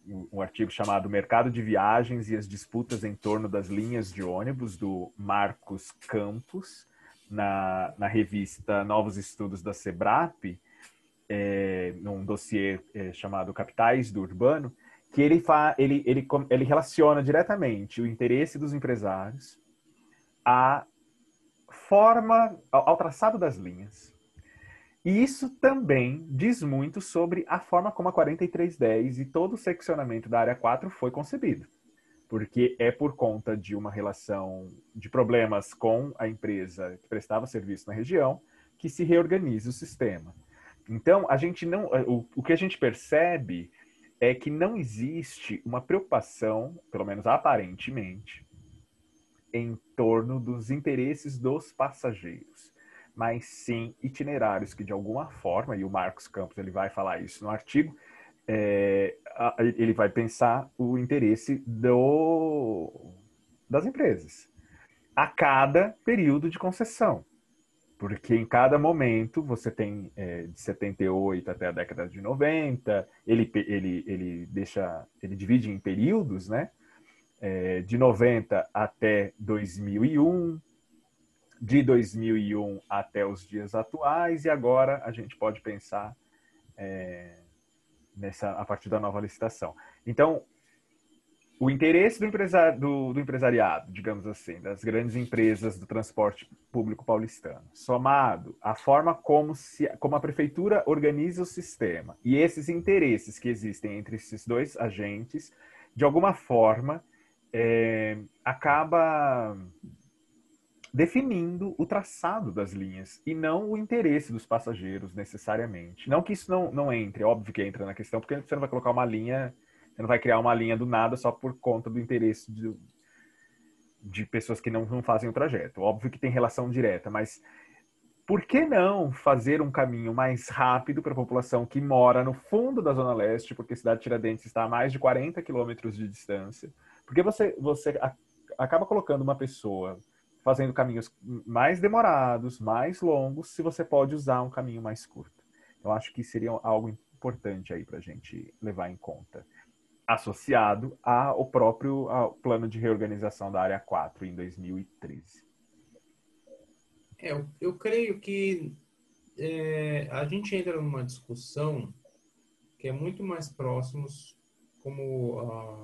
Um artigo chamado Mercado de Viagens e as Disputas em Torno das Linhas de Ônibus, do Marcos Campos, na, na revista Novos Estudos da Sebrap, é, num dossiê é, chamado Capitais do Urbano, que ele, fa, ele, ele, ele relaciona diretamente o interesse dos empresários à forma, ao, ao traçado das linhas. E isso também diz muito sobre a forma como a 4310 e todo o seccionamento da área 4 foi concebido. porque é por conta de uma relação de problemas com a empresa que prestava serviço na região que se reorganiza o sistema. Então, a gente não, o, o que a gente percebe é que não existe uma preocupação, pelo menos aparentemente, em torno dos interesses dos passageiros, mas sim itinerários que de alguma forma, e o Marcos Campos ele vai falar isso no artigo, é, ele vai pensar o interesse do, das empresas a cada período de concessão. Porque em cada momento você tem é, de 78 até a década de 90, ele, ele, ele deixa, ele divide em períodos, né? É, de 90 até 2001, de 2001 até os dias atuais, e agora a gente pode pensar é, nessa a partir da nova licitação. Então, o interesse do, empresari do, do, empresariado, digamos assim, das grandes empresas do transporte público paulistano, somado à forma como, se, como a prefeitura organiza o sistema e esses interesses que existem entre esses dois agentes, de alguma forma, é, acaba definindo o traçado das linhas e não o interesse dos passageiros necessariamente. Não que isso não, não entre, óbvio que entra na questão, porque você não vai colocar uma linha, você não vai criar uma linha do nada só por conta do interesse de, de pessoas que não, não fazem o trajeto. Óbvio que tem relação direta, mas por que não fazer um caminho mais rápido para a população que mora no fundo da Zona Leste, porque a cidade de Tiradentes está a mais de 40 quilômetros de distância? Porque você, você acaba colocando uma pessoa fazendo caminhos mais demorados, mais longos, se você pode usar um caminho mais curto. Eu acho que seria algo importante aí para a gente levar em conta, associado ao próprio ao plano de reorganização da área 4 em 2013. É, eu, eu creio que é, a gente entra numa discussão que é muito mais próximos, como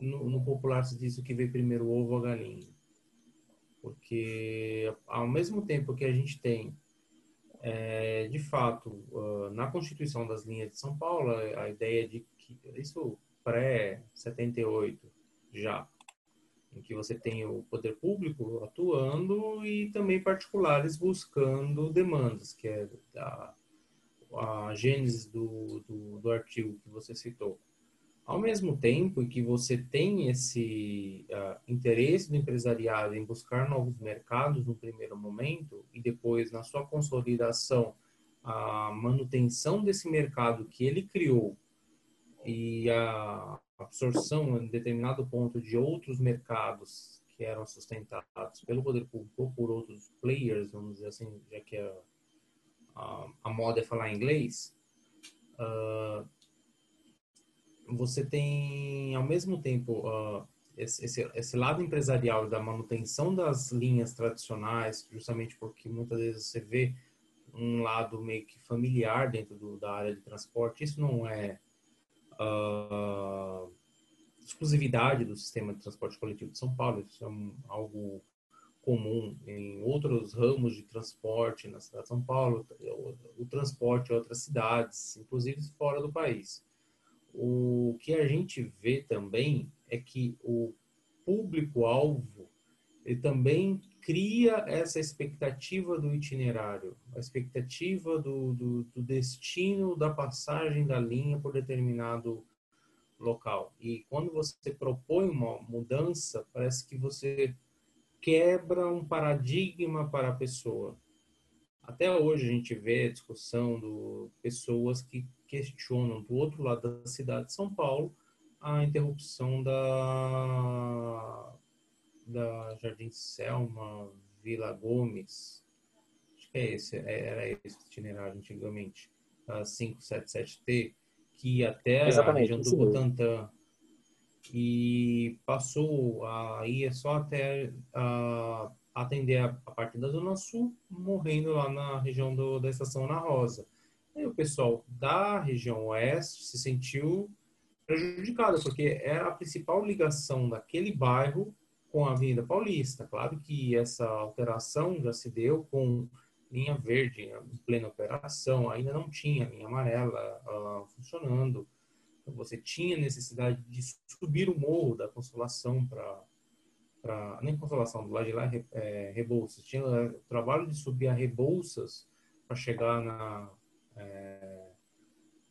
no, no, popular se diz o que veio primeiro o ovo ou a galinha porque ao mesmo tempo que a gente tem, é, de fato, na Constituição das Linhas de São Paulo, a ideia de isso pré-78 já, em que você tem o poder público atuando e também particulares buscando demandas, que é a, a gênese do, do, do artigo que você citou. Ao mesmo tempo que você tem esse uh, interesse do empresariado em buscar novos mercados no primeiro momento e depois na sua consolidação a manutenção desse mercado que ele criou e a absorção em determinado ponto de outros mercados que eram sustentados pelo poder público ou por outros players, vamos dizer assim, já que a, a, a moda é falar inglês, uh, você tem, ao mesmo tempo, uh, esse, esse, esse, lado empresarial da manutenção das linhas tradicionais, justamente porque muitas vezes você vê um lado meio que familiar dentro do, da área de transporte. Isso não é uh, exclusividade do sistema de transporte coletivo de São Paulo, isso é um, algo comum em outros ramos de transporte na cidade de São Paulo, o, o transporte em outras cidades, inclusive fora do país. O que a gente vê também é que o público-alvo ele também cria essa expectativa do itinerário, a expectativa do, do, do, destino da passagem da linha por determinado local. E quando você propõe uma mudança, parece que você quebra um paradigma para a pessoa. Até hoje a gente vê a discussão de pessoas que questionam do outro lado da cidade de São Paulo a interrupção da, da Jardim Selma, Vila Gomes, acho que é esse, é, era esse o itinerário antigamente, a 577T, que ia até Exatamente, a região do Butantã. E passou a ir só até a, atender a, a parte da Zona Sul, morrendo lá na região do, da Estação Ana Rosa. Aí o pessoal da região oeste se sentiu prejudicado, porque era a principal ligação daquele bairro com a Avenida Paulista. Claro que essa alteração já se deu com linha verde em plena operação, ainda não tinha linha amarela uh, funcionando. você tinha necessidade de subir o morro da Consolação para para nem Consolação, do lado de lá é, Rebouças. Tinha o trabalho de subir a Rebouças para chegar na é,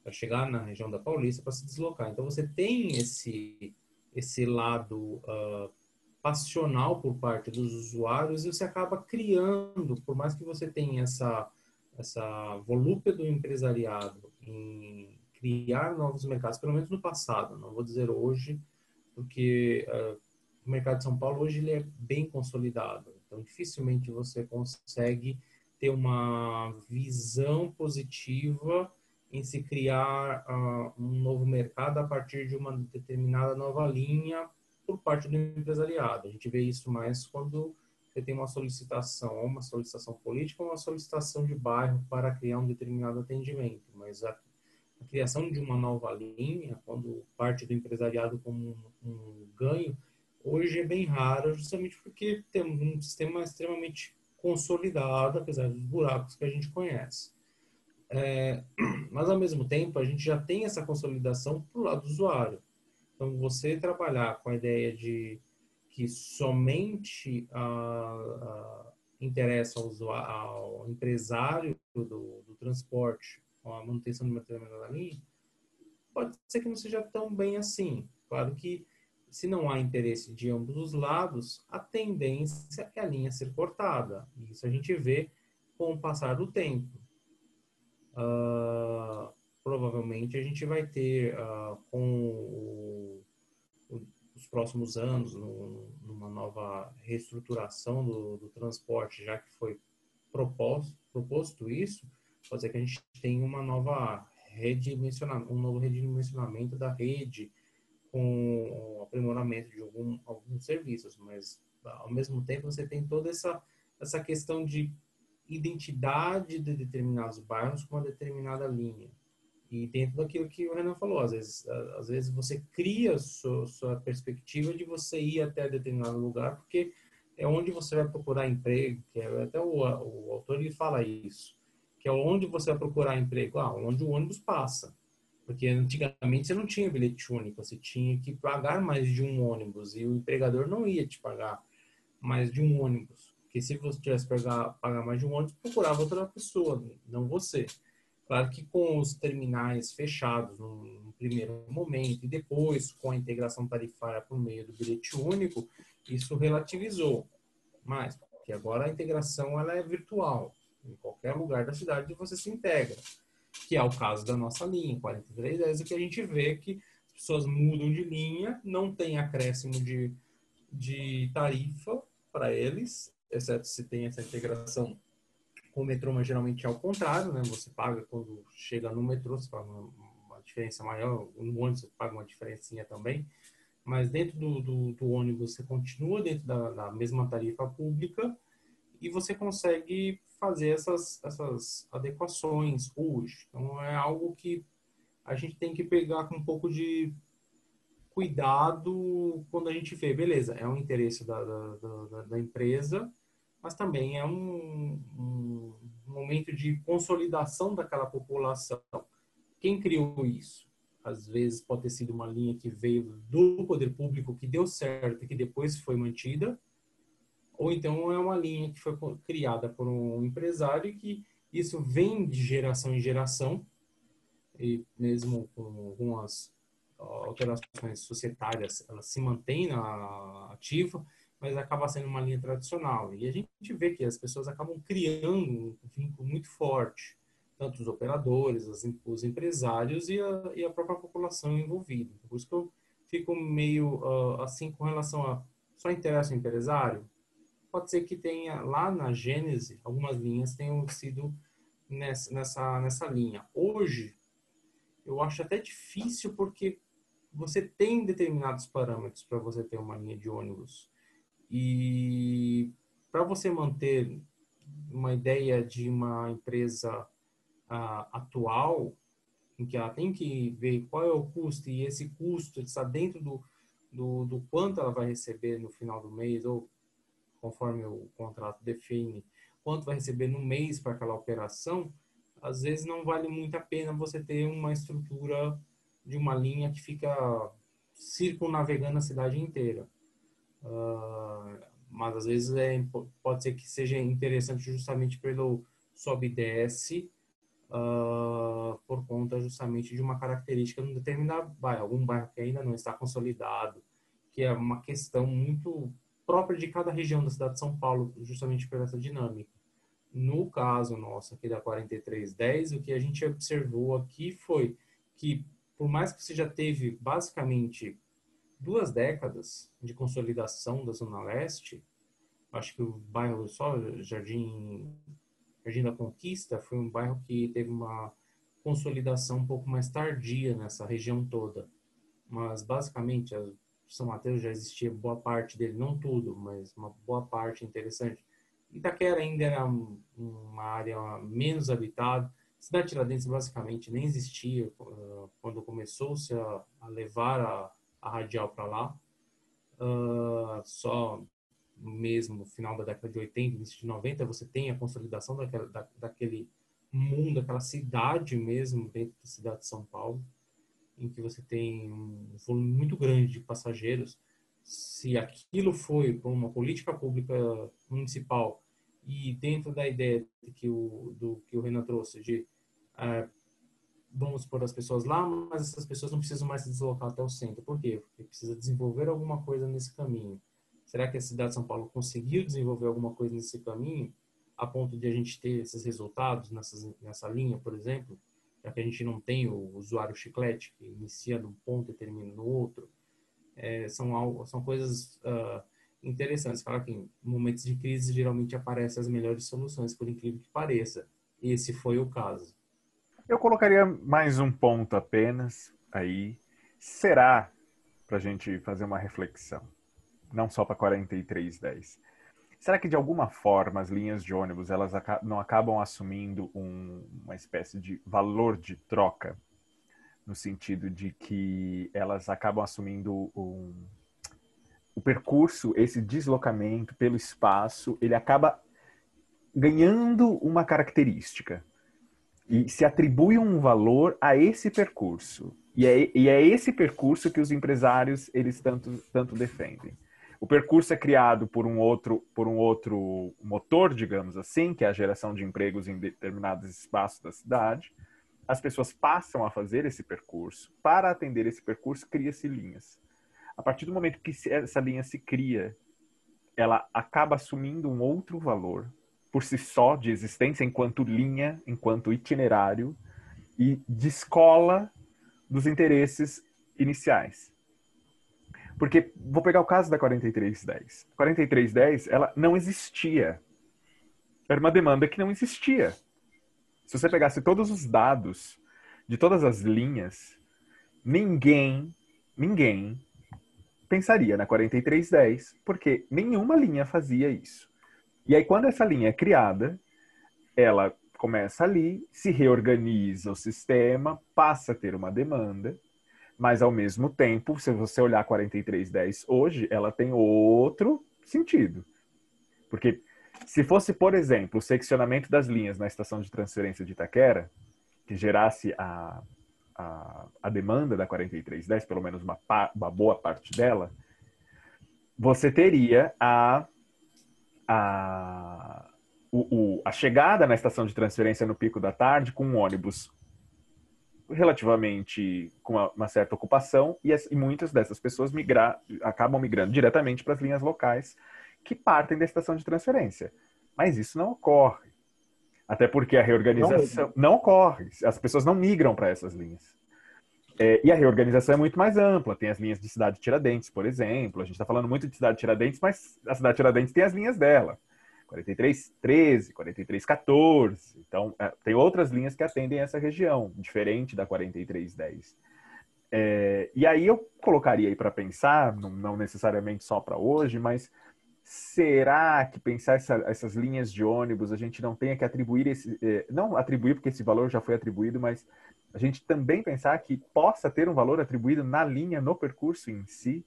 para chegar na região da Paulista para se deslocar. Então você tem esse esse lado uh, passional por parte dos usuários e você acaba criando, por mais que você tenha essa essa volúpia do empresariado em criar novos mercados, pelo menos no passado, não vou dizer hoje, porque uh, o mercado de São Paulo hoje ele é bem consolidado, então dificilmente você consegue ter uma visão positiva em se criar uh, um novo mercado a partir de uma determinada nova linha por parte do empresariado. A gente vê isso mais quando você tem uma solicitação, uma solicitação política ou uma solicitação de bairro para criar um determinado atendimento. Mas a, a criação de uma nova linha, quando parte do empresariado como um, um ganho, hoje é bem rara, justamente porque temos um sistema extremamente consolidado, apesar dos buracos que a gente conhece. É, mas, ao mesmo tempo, a gente já tem essa consolidação para o lado do usuário. Então, você trabalhar com a ideia de que somente a, a, interessa ao, ao empresário do, do, transporte a manutenção de uma determinada linha, pode ser que não seja tão bem assim. Claro que se não há interesse de ambos os lados, a tendência é a linha ser cortada. Isso a gente vê com o passar do tempo. Uh, provavelmente a gente vai ter uh, com o, o, os próximos anos no, numa nova reestruturação do, do, transporte, já que foi proposto, proposto isso, pode ser que a gente tenha uma nova redimensionamento, um novo redimensionamento da rede com o aprimoramento de algum, alguns serviços, mas ao mesmo tempo você tem toda essa essa questão de identidade de determinados bairros com uma determinada linha. E dentro daquilo que o Renan falou, às vezes, às vezes você cria sua, sua perspectiva de você ir até determinado lugar, porque é onde você vai procurar emprego, que é, até o, o autor ele fala isso, que é onde você vai procurar emprego, ah, onde o ônibus passa. Porque antigamente você não tinha bilhete único, você tinha que pagar mais de um ônibus e o empregador não ia te pagar mais de um ônibus. Porque se você tivesse que pagar, pagar mais de um ônibus, procurava outra pessoa, não você. Claro que com os terminais fechados no, primeiro momento e depois com a integração tarifária por meio do bilhete único, isso relativizou. Mas, porque agora a integração ela é virtual. Em qualquer lugar da cidade você se integra. Que é o caso da nossa linha 4310, que a gente vê que as pessoas mudam de linha, não tem acréscimo de, de tarifa para eles, exceto se tem essa integração o metrô, mas geralmente é ao contrário, né? Você paga quando chega no metrô, você paga uma, uma diferença maior, no ônibus você paga uma diferencinha também, mas dentro do, do, do ônibus você continua dentro da, da, mesma tarifa pública e você consegue fazer essas, essas adequações hoje. Então é algo que a gente tem que pegar com um pouco de cuidado quando a gente vê, beleza, é um interesse da, da, da, da empresa, mas também é um, um, momento de consolidação daquela população. Quem criou isso? Às vezes pode ter sido uma linha que veio do poder público, que deu certo e que depois foi mantida, ou então é uma linha que foi criada por um empresário que isso vem de geração em geração, e mesmo com algumas alterações societárias, ela se mantém na ativa, mas acaba sendo uma linha tradicional. E a gente vê que as pessoas acabam criando um vínculo muito forte, tanto os operadores, os empresários e a, e a própria população envolvida. Por isso que eu fico meio uh, assim com relação a só interessa o empresário. Pode ser que tenha lá na Gênese algumas linhas tenham sido nessa, nessa, nessa linha. Hoje, eu acho até difícil porque você tem determinados parâmetros para você ter uma linha de ônibus e para você manter uma ideia de uma empresa uh, atual, em que ela tem que ver qual é o custo e esse custo está dentro do, do, do quanto ela vai receber no final do mês, ou conforme o contrato define, quanto vai receber no mês para aquela operação, às vezes não vale muito a pena você ter uma estrutura de uma linha que fica circunavegando a cidade inteira. Uh, mas às vezes é, pode ser que seja interessante justamente pelo sobe e desce uh, por conta justamente de uma característica de um determinado bairro, algum bairro que ainda não está consolidado, que é uma questão muito própria de cada região da cidade de São Paulo, justamente por essa dinâmica. No caso nosso aqui da 4310, o que a gente observou aqui foi que, por mais que você já teve basicamente duas décadas de consolidação da Zona Leste, acho que o bairro só Jardim, Jardim da Conquista foi um bairro que teve uma consolidação um pouco mais tardia nessa região toda. Mas, basicamente, São Mateus já existia boa parte dele, não tudo, mas uma boa parte interessante. Itaquera ainda era uma área menos habitada. Cidade Tiradentes basicamente nem existia uh, quando começou-se a, levar a, a radial para lá. Uh, só mesmo no final da década de 80, início de 90, você tem a consolidação daquela, da, daquele mundo, aquela cidade mesmo dentro da cidade de São Paulo, em que você tem um volume muito grande de passageiros se aquilo foi por uma política pública municipal e dentro da ideia que o do que o Renan trouxe de é, vamos pôr as pessoas lá, mas essas pessoas não precisam mais se deslocar até o centro. Por quê? Porque precisa desenvolver alguma coisa nesse caminho. Será que a cidade de São Paulo conseguiu desenvolver alguma coisa nesse caminho a ponto de a gente ter esses resultados nessas, nessa linha, por exemplo? Já que a gente não tem o usuário chiclete que inicia num ponto e termina no outro é, são, são coisas uh, interessantes. Claro que em momentos de crise geralmente aparecem as melhores soluções, por incrível que pareça. Esse foi o caso. Eu colocaria mais um ponto apenas aí. Será, para a gente fazer uma reflexão, não só para 4310, será que de alguma forma as linhas de ônibus elas não acabam assumindo um, uma espécie de valor de troca? No sentido de que elas acabam assumindo um, o percurso, esse deslocamento pelo espaço, ele acaba ganhando uma característica e se atribui um valor a esse percurso. E é, e é esse percurso que os empresários eles tanto, tanto defendem. O percurso é criado por um outro por um outro motor, digamos assim, que é a geração de empregos em determinados espaços da cidade as pessoas passam a fazer esse percurso. Para atender esse percurso, cria-se linhas. A partir do momento que essa linha se cria, ela acaba assumindo um outro valor por si só de existência enquanto linha, enquanto itinerário e descola dos interesses iniciais. Porque vou pegar o caso da 4310. 4310, ela não existia. Era uma demanda que não existia. Se você pegasse todos os dados de todas as linhas, ninguém, ninguém pensaria na 4310, porque nenhuma linha fazia isso. E aí, quando essa linha é criada, ela começa ali, se reorganiza o sistema, passa a ter uma demanda, mas ao mesmo tempo, se você olhar 4310 hoje, ela tem outro sentido. Porque se fosse, por exemplo, o seccionamento das linhas na estação de transferência de Itaquera, que gerasse a, a, a demanda da 4310, pelo menos uma, uma boa parte dela, você teria a, a, o, o, a chegada na estação de transferência no pico da tarde com um ônibus relativamente com uma, uma certa ocupação e, as, e, muitas dessas pessoas migrar, acabam migrando diretamente para as linhas locais que partem da estação de transferência. Mas isso não ocorre. Até porque a reorganização não, não ocorre. As pessoas não migram para essas linhas. É, e a reorganização é muito mais ampla. Tem as linhas de Cidade Tiradentes, por exemplo. A gente está falando muito de Cidade Tiradentes, mas a Cidade Tiradentes tem as linhas dela. 4313, 4314. Então, é, tem outras linhas que atendem essa região, diferente da 4310. É, e aí eu colocaria aí para pensar, não, não necessariamente só para hoje, mas será que pensar essa, essas linhas de ônibus a gente não tenha que atribuir esse eh, não atribuir porque esse valor já foi atribuído mas a gente também pensar que possa ter um valor atribuído na linha no percurso em si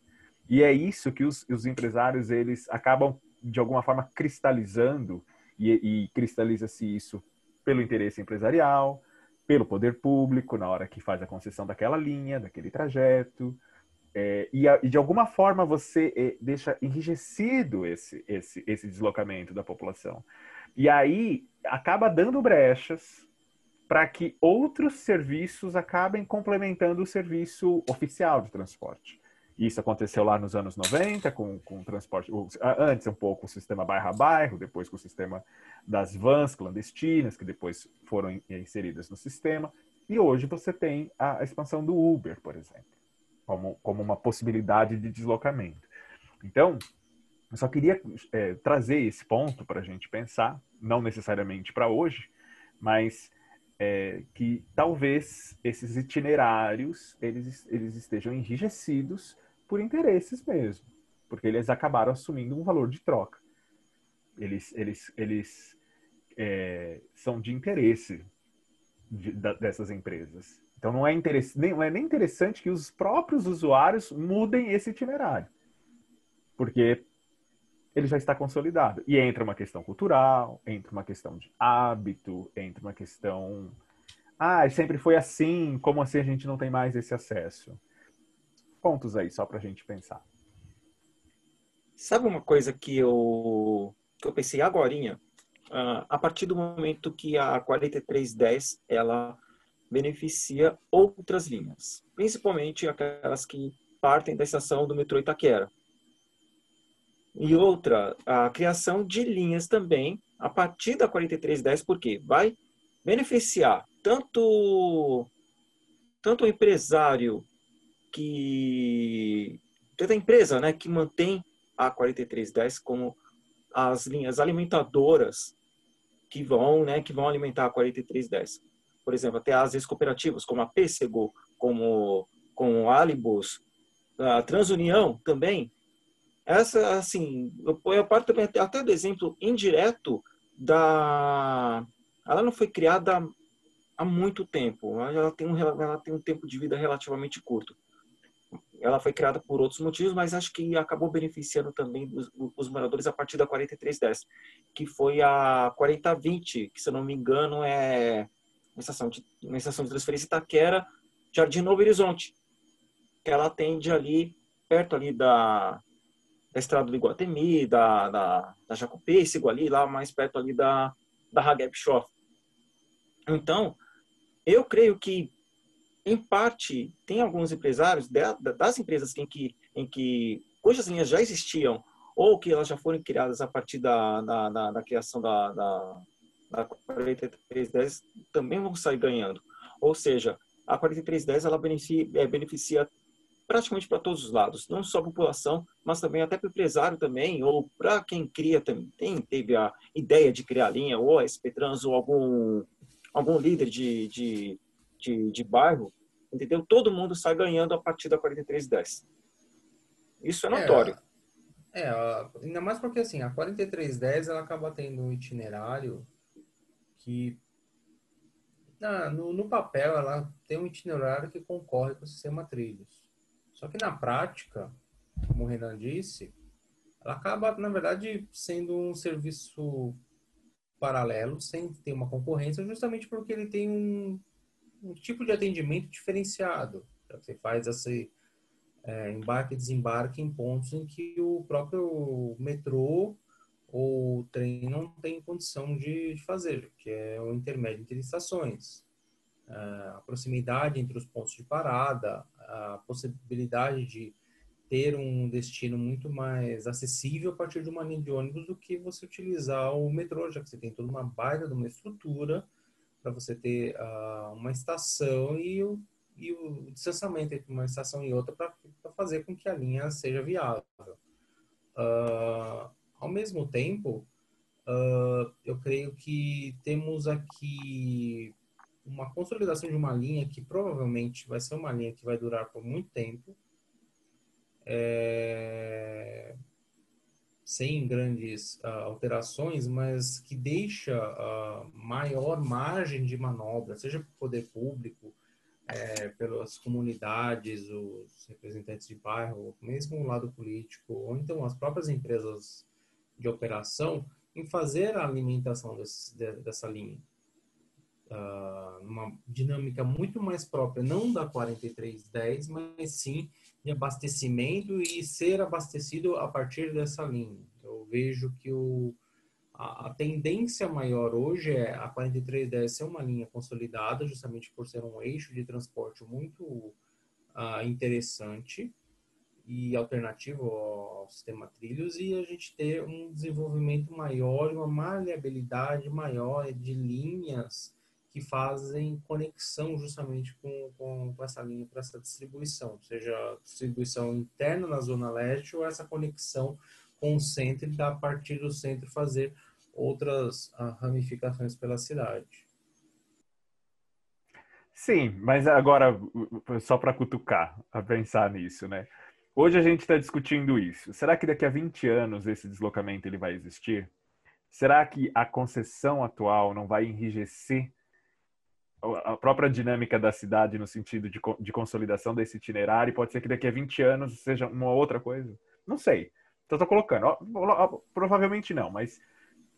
e é isso que os, os empresários eles acabam de alguma forma cristalizando e, e cristaliza-se isso pelo interesse empresarial pelo poder público na hora que faz a concessão daquela linha, daquele trajeto. É, e, a, e, de alguma forma você é, deixa enrijecido esse, esse, esse deslocamento da população. E aí acaba dando brechas para que outros serviços acabem complementando o serviço oficial de transporte. Isso aconteceu lá nos anos 90 com, com o transporte, antes um pouco o sistema bairro a bairro, depois com o sistema das vans clandestinas, que depois foram inseridas no sistema. E hoje você tem a expansão do Uber, por exemplo, como, como uma possibilidade de deslocamento. Então, eu só queria é, trazer esse ponto para a gente pensar, não necessariamente para hoje, mas é, que talvez esses itinerários eles, eles estejam enrijecidos por interesses mesmo, porque eles acabaram assumindo um valor de troca. Eles, eles, eles é, são de interesse de, da, dessas empresas. Então não é, interesse, nem, não é nem interessante que os próprios usuários mudem esse itinerário, porque ele já está consolidado. E entra uma questão cultural, entra uma questão de hábito, entra uma questão. Ah, sempre foi assim, como assim a gente não tem mais esse acesso? Pontos aí, só para a gente pensar. Sabe uma coisa que eu, que eu pensei agora? Uh, a partir do momento que a 4310 ela beneficia outras linhas, principalmente aquelas que partem da estação do metrô Itaquera. E outra, a criação de linhas também a partir da 4310, porque vai beneficiar tanto tanto o empresário que tanto a empresa, né, que mantém a 4310 como as linhas alimentadoras que vão, né, que vão alimentar a 4310. Por exemplo, até as cooperativas como a Pêssego, como com a Alibus, a Transunião também. Essa, assim, eu parto também até do exemplo indireto da... Ela não foi criada há muito tempo, ela tem um, ela tem um tempo de vida relativamente curto. Ela foi criada por outros motivos, mas acho que acabou beneficiando também os, os moradores a partir da 4310, que foi a 4020, que se eu não me engano é uma estação de, uma estação de transferência Itaquera, Jardim Novo Horizonte, que ela atende ali, perto ali da, da estrada do Iguatemi, da, da, da Jacopêssego ali, lá mais perto ali da, da Hageb Shoff. Então, eu creio que em parte, tem alguns empresários das empresas em que, em que cujas linhas já existiam ou que elas já foram criadas a partir da, da, da, da criação da, da, da 4310 também vão sair ganhando. Ou seja, a 4310 ela beneficia, é, beneficia praticamente para todos os lados, não só a população, mas também até para o empresário também, ou para quem cria também, tem, teve a ideia de criar a linha, ou a SP Trans, ou algum, algum líder de, de de, de bairro, entendeu? Todo mundo sai ganhando a partir da 4310. Isso é, é notório. É, é, ainda mais porque assim, a 4310 ela acaba tendo um itinerário que na, no, no, papel ela tem um itinerário que concorre com o sistema trilhos. Só que na prática, como o Renan disse, ela acaba, na verdade, sendo um serviço paralelo, sem ter uma concorrência, justamente porque ele tem um, um tipo de atendimento diferenciado. Você faz esse é, embarque e desembarque em pontos em que o próprio metrô ou trem não tem condição de, fazer, que é o intermédio entre estações. A proximidade entre os pontos de parada, a possibilidade de ter um destino muito mais acessível a partir de uma linha de ônibus do que você utilizar o metrô, já que você tem toda uma baita de uma estrutura para você ter uh, uma estação e o, e o distanciamento entre uma estação e outra para fazer com que a linha seja viável. Uh, ao mesmo tempo, uh, eu creio que temos aqui uma consolidação de uma linha que provavelmente vai ser uma linha que vai durar por muito tempo. É, sem grandes uh, alterações, mas que deixa uh, maior margem de manobra, seja pelo poder público, é, pelas comunidades, os representantes de bairro, mesmo o lado político, ou então as próprias empresas de operação, em fazer a alimentação desse, de, dessa linha. Uma dinâmica muito mais própria, não da 4310, mas sim de abastecimento e ser abastecido a partir dessa linha. Eu vejo que o, a, a tendência maior hoje é a 4310 ser uma linha consolidada, justamente por ser um eixo de transporte muito uh, interessante e alternativo ao sistema trilhos e a gente ter um desenvolvimento maior, uma maleabilidade maior de linhas que fazem conexão justamente com, com, com essa linha para essa distribuição, seja distribuição interna na zona leste ou essa conexão com o centro e a partir do centro fazer outras uh, ramificações pela cidade. Sim, mas agora só para cutucar a pensar nisso, né? Hoje a gente está discutindo isso. Será que daqui a 20 anos esse deslocamento ele vai existir? Será que a concessão atual não vai enrijecer a própria dinâmica da cidade no sentido de, de consolidação desse itinerário? Pode ser que daqui a 20 anos seja uma outra coisa? Não sei. Então estou colocando. Provavelmente não, mas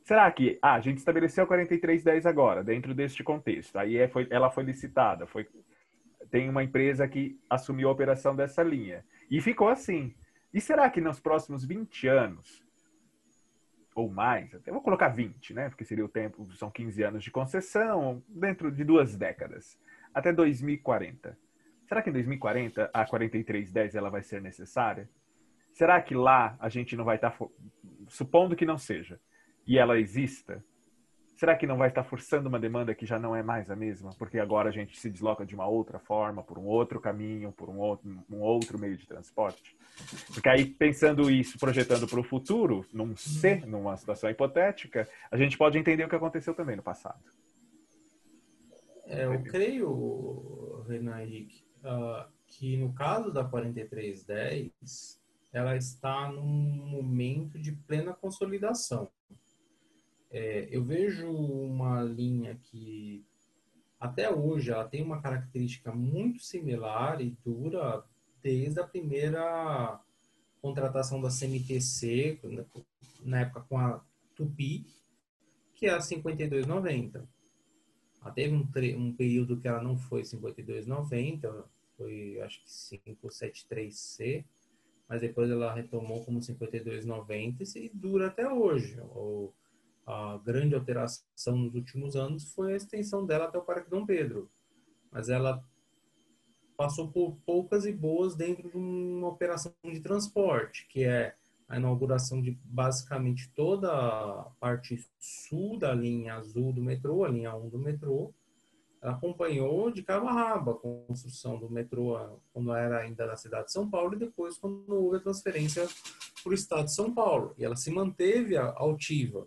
será que ah, a gente estabeleceu a 4310 agora, dentro deste contexto? Aí é, foi, ela foi licitada, foi, tem uma empresa que assumiu a operação dessa linha. E ficou assim. E será que nos próximos 20 anos, ou mais, eu vou colocar 20, né? Porque seria o tempo, são 15 anos de concessão, dentro de duas décadas, até 2040. Será que em 2040 a 4310 ela vai ser necessária? Será que lá a gente não vai estar, tá supondo que não seja, e ela exista, será que não vai estar forçando uma demanda que já não é mais a mesma? Porque agora a gente se desloca de uma outra forma, por um outro caminho, por um outro, um outro meio de transporte? Porque aí, pensando isso, projetando para o futuro, num C, numa situação hipotética, a gente pode entender o que aconteceu também no passado. É, eu creio, Renan Henrique, uh, que no caso da 4310, ela está num momento de plena consolidação. É, eu vejo uma linha que até hoje ela tem uma característica muito similar e dura desde a primeira contratação da CMTC, na época com a Tupi, que é a 5290. Ela teve um, um período que ela não foi 5290, foi acho que 573C, mas depois ela retomou como 5290 e dura até hoje. Ou, a grande alteração nos últimos anos foi a extensão dela até o Parque Dom Pedro. Mas ela passou por poucas e boas dentro de uma operação de transporte, que é a inauguração de basicamente toda a parte sul da linha azul do metrô, a linha 1 do metrô. Ela acompanhou de cabo a rabo a construção do metrô quando era ainda na cidade de São Paulo e depois quando houve a transferência para o estado de São Paulo. E ela se manteve altiva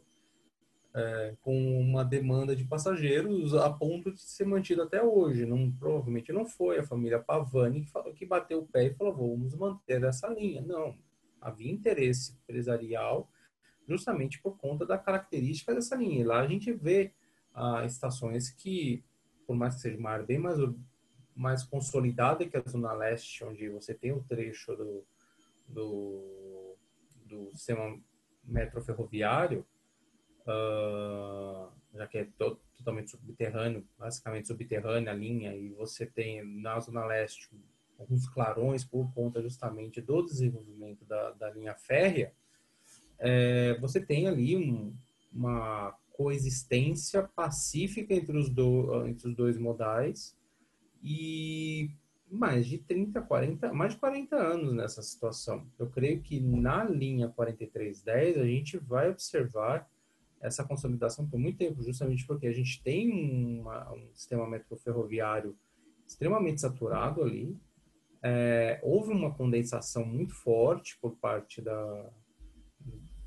é, com uma demanda de passageiros a ponto de ser mantido até hoje. Não, provavelmente não foi a família Pavani que, falou, que bateu o pé e falou, vamos manter essa linha. Não, havia interesse empresarial justamente por conta da característica dessa linha. E lá a gente vê ah, estações que, por mais que seja uma área bem mais, mais consolidada que a Zona Leste, onde você tem o trecho do, do, do sistema metroferroviário, uh, já que é to totalmente subterrâneo, basicamente subterrânea a linha, e você tem na Zona Leste alguns clarões por conta justamente do desenvolvimento da, da linha férrea, é, você tem ali um, uma coexistência pacífica entre os, do, entre os dois modais e mais de 30, 40, mais de 40 anos nessa situação. Eu creio que na linha 4310 a gente vai observar essa consolidação por muito tempo, justamente porque a gente tem uma, um sistema metroferroviário extremamente saturado ali. É, houve uma condensação muito forte por parte da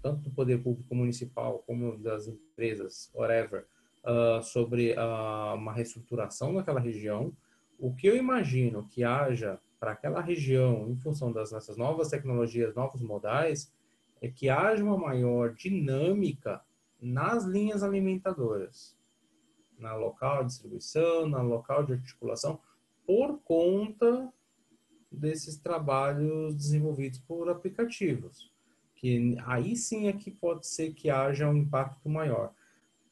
tanto do poder público municipal como das empresas, whatever, uh, sobre uh, uma reestruturação naquela região. O que eu imagino que haja para aquela região, em função das nossas novas tecnologias, novos modais, é que haja uma maior dinâmica nas linhas alimentadoras, na local de distribuição, na local de articulação, por conta desses trabalhos desenvolvidos por aplicativos. Que aí sim é que pode ser que haja um impacto maior.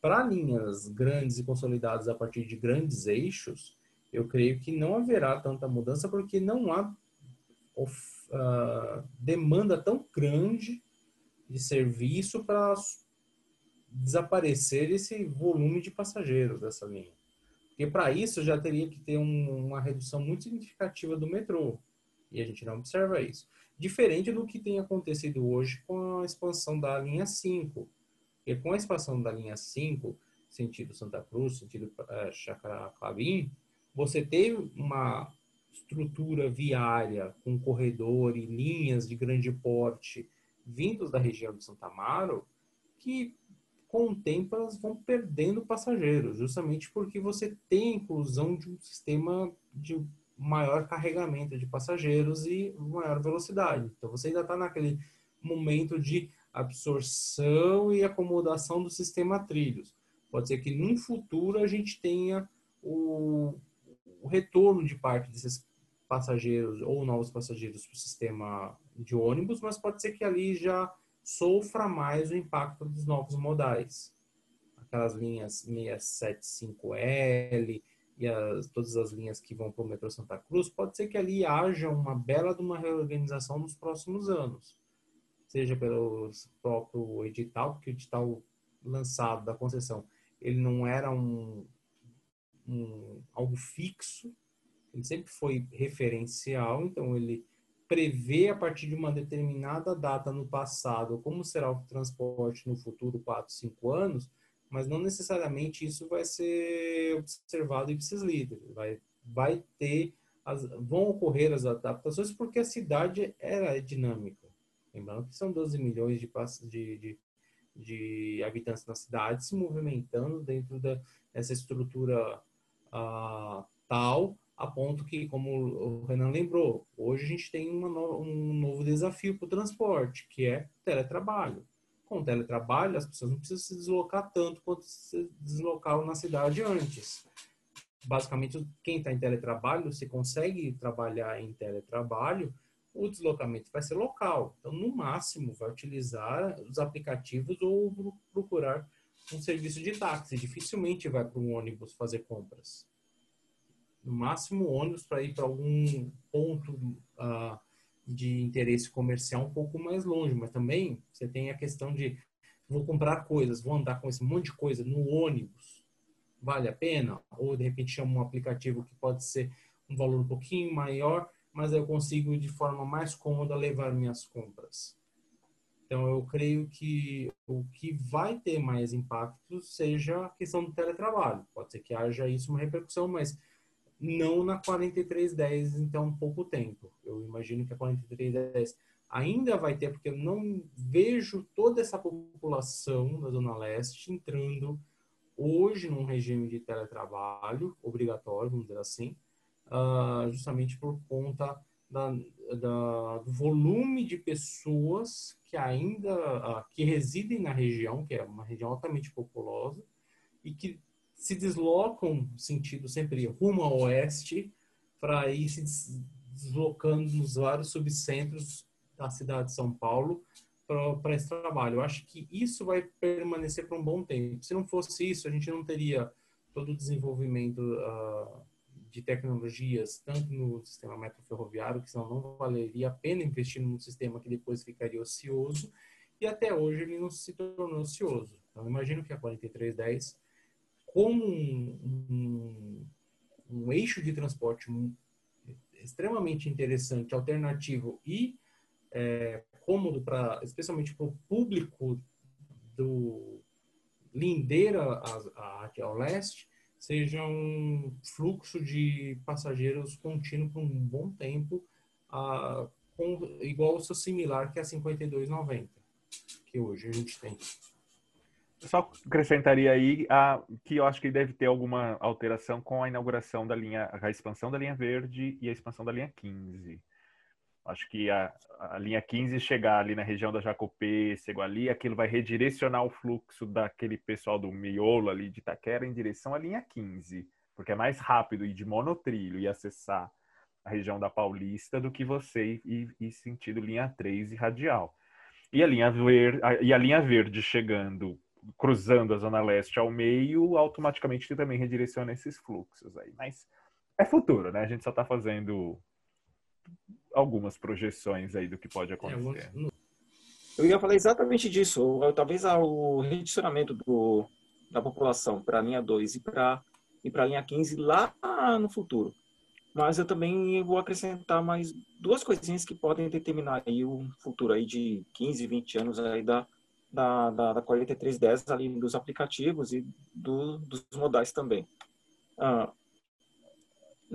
para linhas grandes e consolidadas a partir de grandes eixos, eu creio que não haverá tanta mudança porque não há uh, demanda tão grande de serviço para desaparecer esse volume de passageiros dessa linha. Porque para isso já teria que ter um, uma redução muito significativa do metrô. E a gente não observa isso. Diferente do que tem acontecido hoje com a expansão da linha 5. Porque com a expansão da linha 5, sentido Santa Cruz, sentido uh, Chácara Clavim, você teve uma estrutura viária com corredor e linhas de grande porte vindos da região de Santa Amaro que com o tempo elas vão perdendo passageiros, justamente porque você tem a inclusão de um sistema de maior carregamento de passageiros e maior velocidade. Então você ainda está naquele momento de absorção e acomodação do sistema trilhos. Pode ser que num futuro a gente tenha o, o retorno de parte desses passageiros ou novos passageiros para o sistema de ônibus, mas pode ser que ali já sofra mais o impacto dos novos modais. Aquelas linhas 675L e as, todas as linhas que vão para o metrô Santa Cruz, pode ser que ali haja uma bela de uma reorganização nos próximos anos. Seja pelo próprio edital, porque o edital lançado da concessão, ele não era um, um algo fixo, ele sempre foi referencial, então ele prevê a partir de uma determinada data no passado como será o transporte no futuro, 4, 5 anos, mas não necessariamente isso vai ser observado em líder. Vai, vai ter, as, vão ocorrer as adaptações porque a cidade era dinâmica. Lembrando que são 12 milhões de, de, de, de habitantes na cidade se movimentando dentro da, dessa estrutura uh, tal a ponto que, como o Renan lembrou, hoje a gente tem no, um novo desafio para o transporte, que é teletrabalho. Com teletrabalho, as pessoas não precisam se deslocar tanto quanto se deslocavam na cidade antes. Basicamente, quem está em teletrabalho, se consegue trabalhar em teletrabalho, o deslocamento vai ser local. Então, no máximo, vai utilizar os aplicativos ou procurar um serviço de táxi. Dificilmente vai para um ônibus fazer compras no máximo ônibus para ir para algum ponto uh, de interesse comercial um pouco mais longe, mas também você tem a questão de vou comprar coisas, vou andar com esse monte de coisa no ônibus, vale a pena? Ou de repente chamo um aplicativo que pode ser um valor um pouquinho maior, mas eu consigo de forma mais cômoda levar minhas compras. Então eu creio que o que vai ter mais impacto seja a questão do teletrabalho. Pode ser que haja isso uma repercussão, mas não na 4310 em tão pouco tempo. Eu imagino que a 4310 ainda vai ter, porque eu não vejo toda essa população da Zona Leste entrando hoje num regime de teletrabalho obrigatório, vamos dizer assim, uh, justamente por conta da, da, do volume de pessoas que ainda uh, que residem na região, que é uma região altamente populosa, e que se deslocam, sentido sempre rumo ao oeste, para ir se deslocando nos vários subcentros da cidade de São Paulo para esse trabalho. Eu acho que isso vai permanecer por um bom tempo. Se não fosse isso, a gente não teria todo o desenvolvimento uh, de tecnologias, tanto no sistema metroferroviário, que senão não valeria a pena investir num sistema que depois ficaria ocioso, e até hoje ele não se tornou ocioso. Então, imagino que a 4310 como um, um, um eixo de transporte extremamente interessante, alternativo e é, cômodo para, especialmente para o público do lindeira a, ao leste, seja um fluxo de passageiros contínuo por um bom tempo, a, com, igual seu similar que é a 5290, que hoje a gente tem só acrescentaria aí a, que eu acho que deve ter alguma alteração com a inauguração da linha, a expansão da linha verde e a expansão da linha 15. Acho que a, a linha 15 chegar ali na região da Jacopêssego ali, aquilo vai redirecionar o fluxo daquele pessoal do miolo ali de Itaquera em direção à linha 15, porque é mais rápido ir de monotrilho e acessar a região da Paulista do que você ir, sentido linha 3 e radial. E a linha verde, e a linha verde chegando cruzando a Zona Leste ao meio, automaticamente também redireciona esses fluxos aí. Mas é futuro, né? A gente só está fazendo algumas projeções aí do que pode acontecer. Eu ia falar exatamente disso. Talvez o redirecionamento do, da população para a linha 2 e para e a linha 15 lá no futuro. Mas eu também vou acrescentar mais duas coisinhas que podem determinar aí o futuro aí de 15, 20 anos aí da, da, da, da 4310 ali dos aplicativos e do, dos modais também. Ah,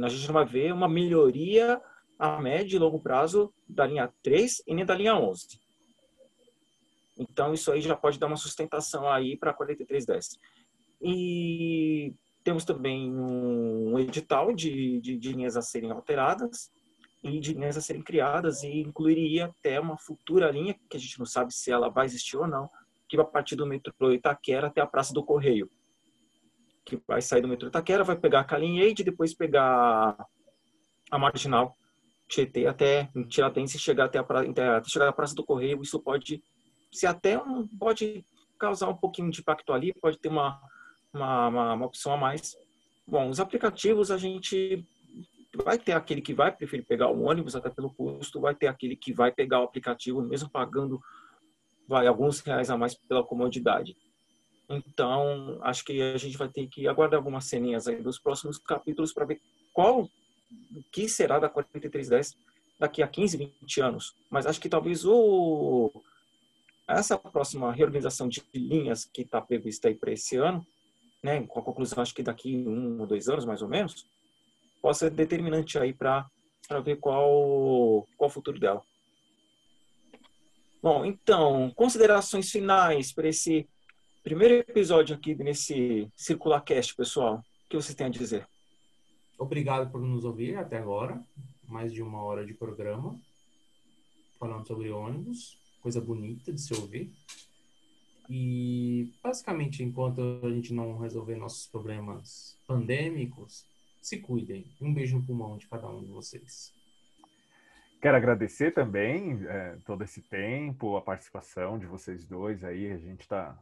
a gente não vai ver uma melhoria a médio e longo prazo da linha 3 e nem da linha 11. Então, isso aí já pode dar uma sustentação aí para 4310. E temos também um edital de, de, de, linhas a serem alteradas e de linhas a serem criadas e incluiria até uma futura linha, que a gente não sabe se ela vai existir ou não, que vai partir do metrô Itaquera até a Praça do Correio. Que vai sair do metrô Itaquera, vai pegar a Calinhade e depois pegar a Marginal Tietê até Tiradentes e chegar até a, até chegar à Praça do Correio. Isso pode ser até um, pode causar um pouquinho de impacto ali, pode ter uma uma, uma, uma opção a mais. Bom, os aplicativos a gente vai ter aquele que vai preferir pegar o ônibus até pelo custo, vai ter aquele que vai pegar o aplicativo mesmo pagando vai alguns reais a mais pela comodidade. Então, acho que a gente vai ter que aguardar algumas ceninhas aí dos próximos capítulos para ver qual que será da 4310 daqui a 15, 20 anos. Mas acho que talvez o essa próxima reorganização de linhas que está prevista aí para esse ano né, com a conclusão, acho que daqui um ou dois anos, mais ou menos, possa ser determinante aí para ver qual, qual o futuro dela. Bom, então, considerações finais para esse primeiro episódio aqui nesse Circular Cast, pessoal. O que vocês têm a dizer? Obrigado por nos ouvir até agora. Mais de uma hora de programa. Falando sobre ônibus. Coisa bonita de se ouvir. E basicamente, enquanto a gente não resolver nossos problemas pandêmicos, se cuidem. Um beijo no pulmão de cada um de vocês. Quero agradecer também é, todo esse tempo, a participação de vocês dois aí. A gente está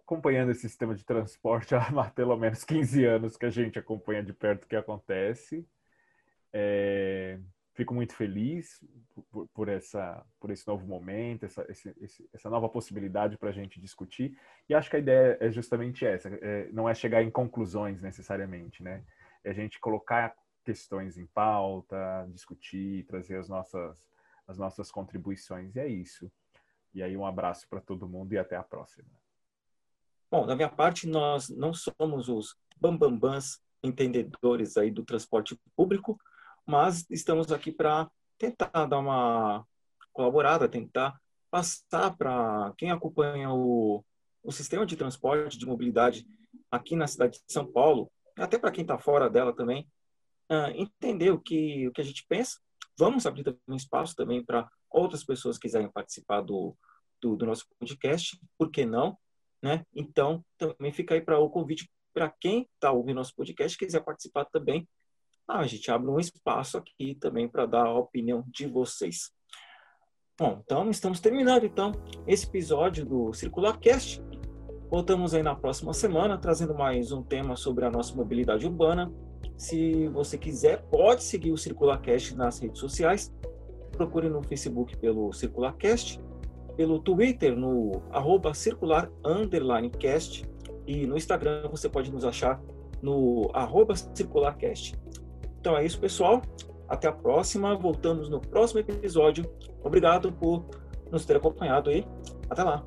acompanhando esse sistema de transporte há pelo menos 15 anos que a gente acompanha de perto o que acontece. É, fico muito feliz por, por, essa, por esse novo momento, essa, esse, essa nova possibilidade para a gente discutir. E acho que a ideia é justamente essa: é, não é chegar em conclusões necessariamente, né? É a gente colocar questões em pauta, discutir, trazer as nossas, as nossas contribuições. E é isso. E aí, um abraço para todo mundo e até a próxima. Bom, da minha parte, nós não somos os bambambãs entendedores aí do transporte público, mas estamos aqui para tentar dar uma colaborada, tentar passar para quem acompanha o, o sistema de transporte, de mobilidade aqui na cidade de São Paulo, até para quem está fora dela também, uh, entender o que, o que a gente pensa. Vamos abrir também espaço também para outras pessoas que quiserem participar do, do, do, nosso podcast, por que não? Né? Então, também fica aí para o convite para quem está ouvindo nosso podcast quiser participar também ah, a gente abre um espaço aqui também para dar a opinião de vocês. Bom, então estamos terminando então esse episódio do Circular Cast. Voltamos aí na próxima semana trazendo mais um tema sobre a nossa mobilidade urbana. Se você quiser, pode seguir o Circular Cast nas redes sociais. Procure no Facebook pelo Circular Cast, pelo Twitter no arroba e no Instagram você pode nos achar no arroba circularcast. Então é isso, pessoal. Até a próxima. Voltamos no próximo episódio. Obrigado por nos ter acompanhado aí. Até lá.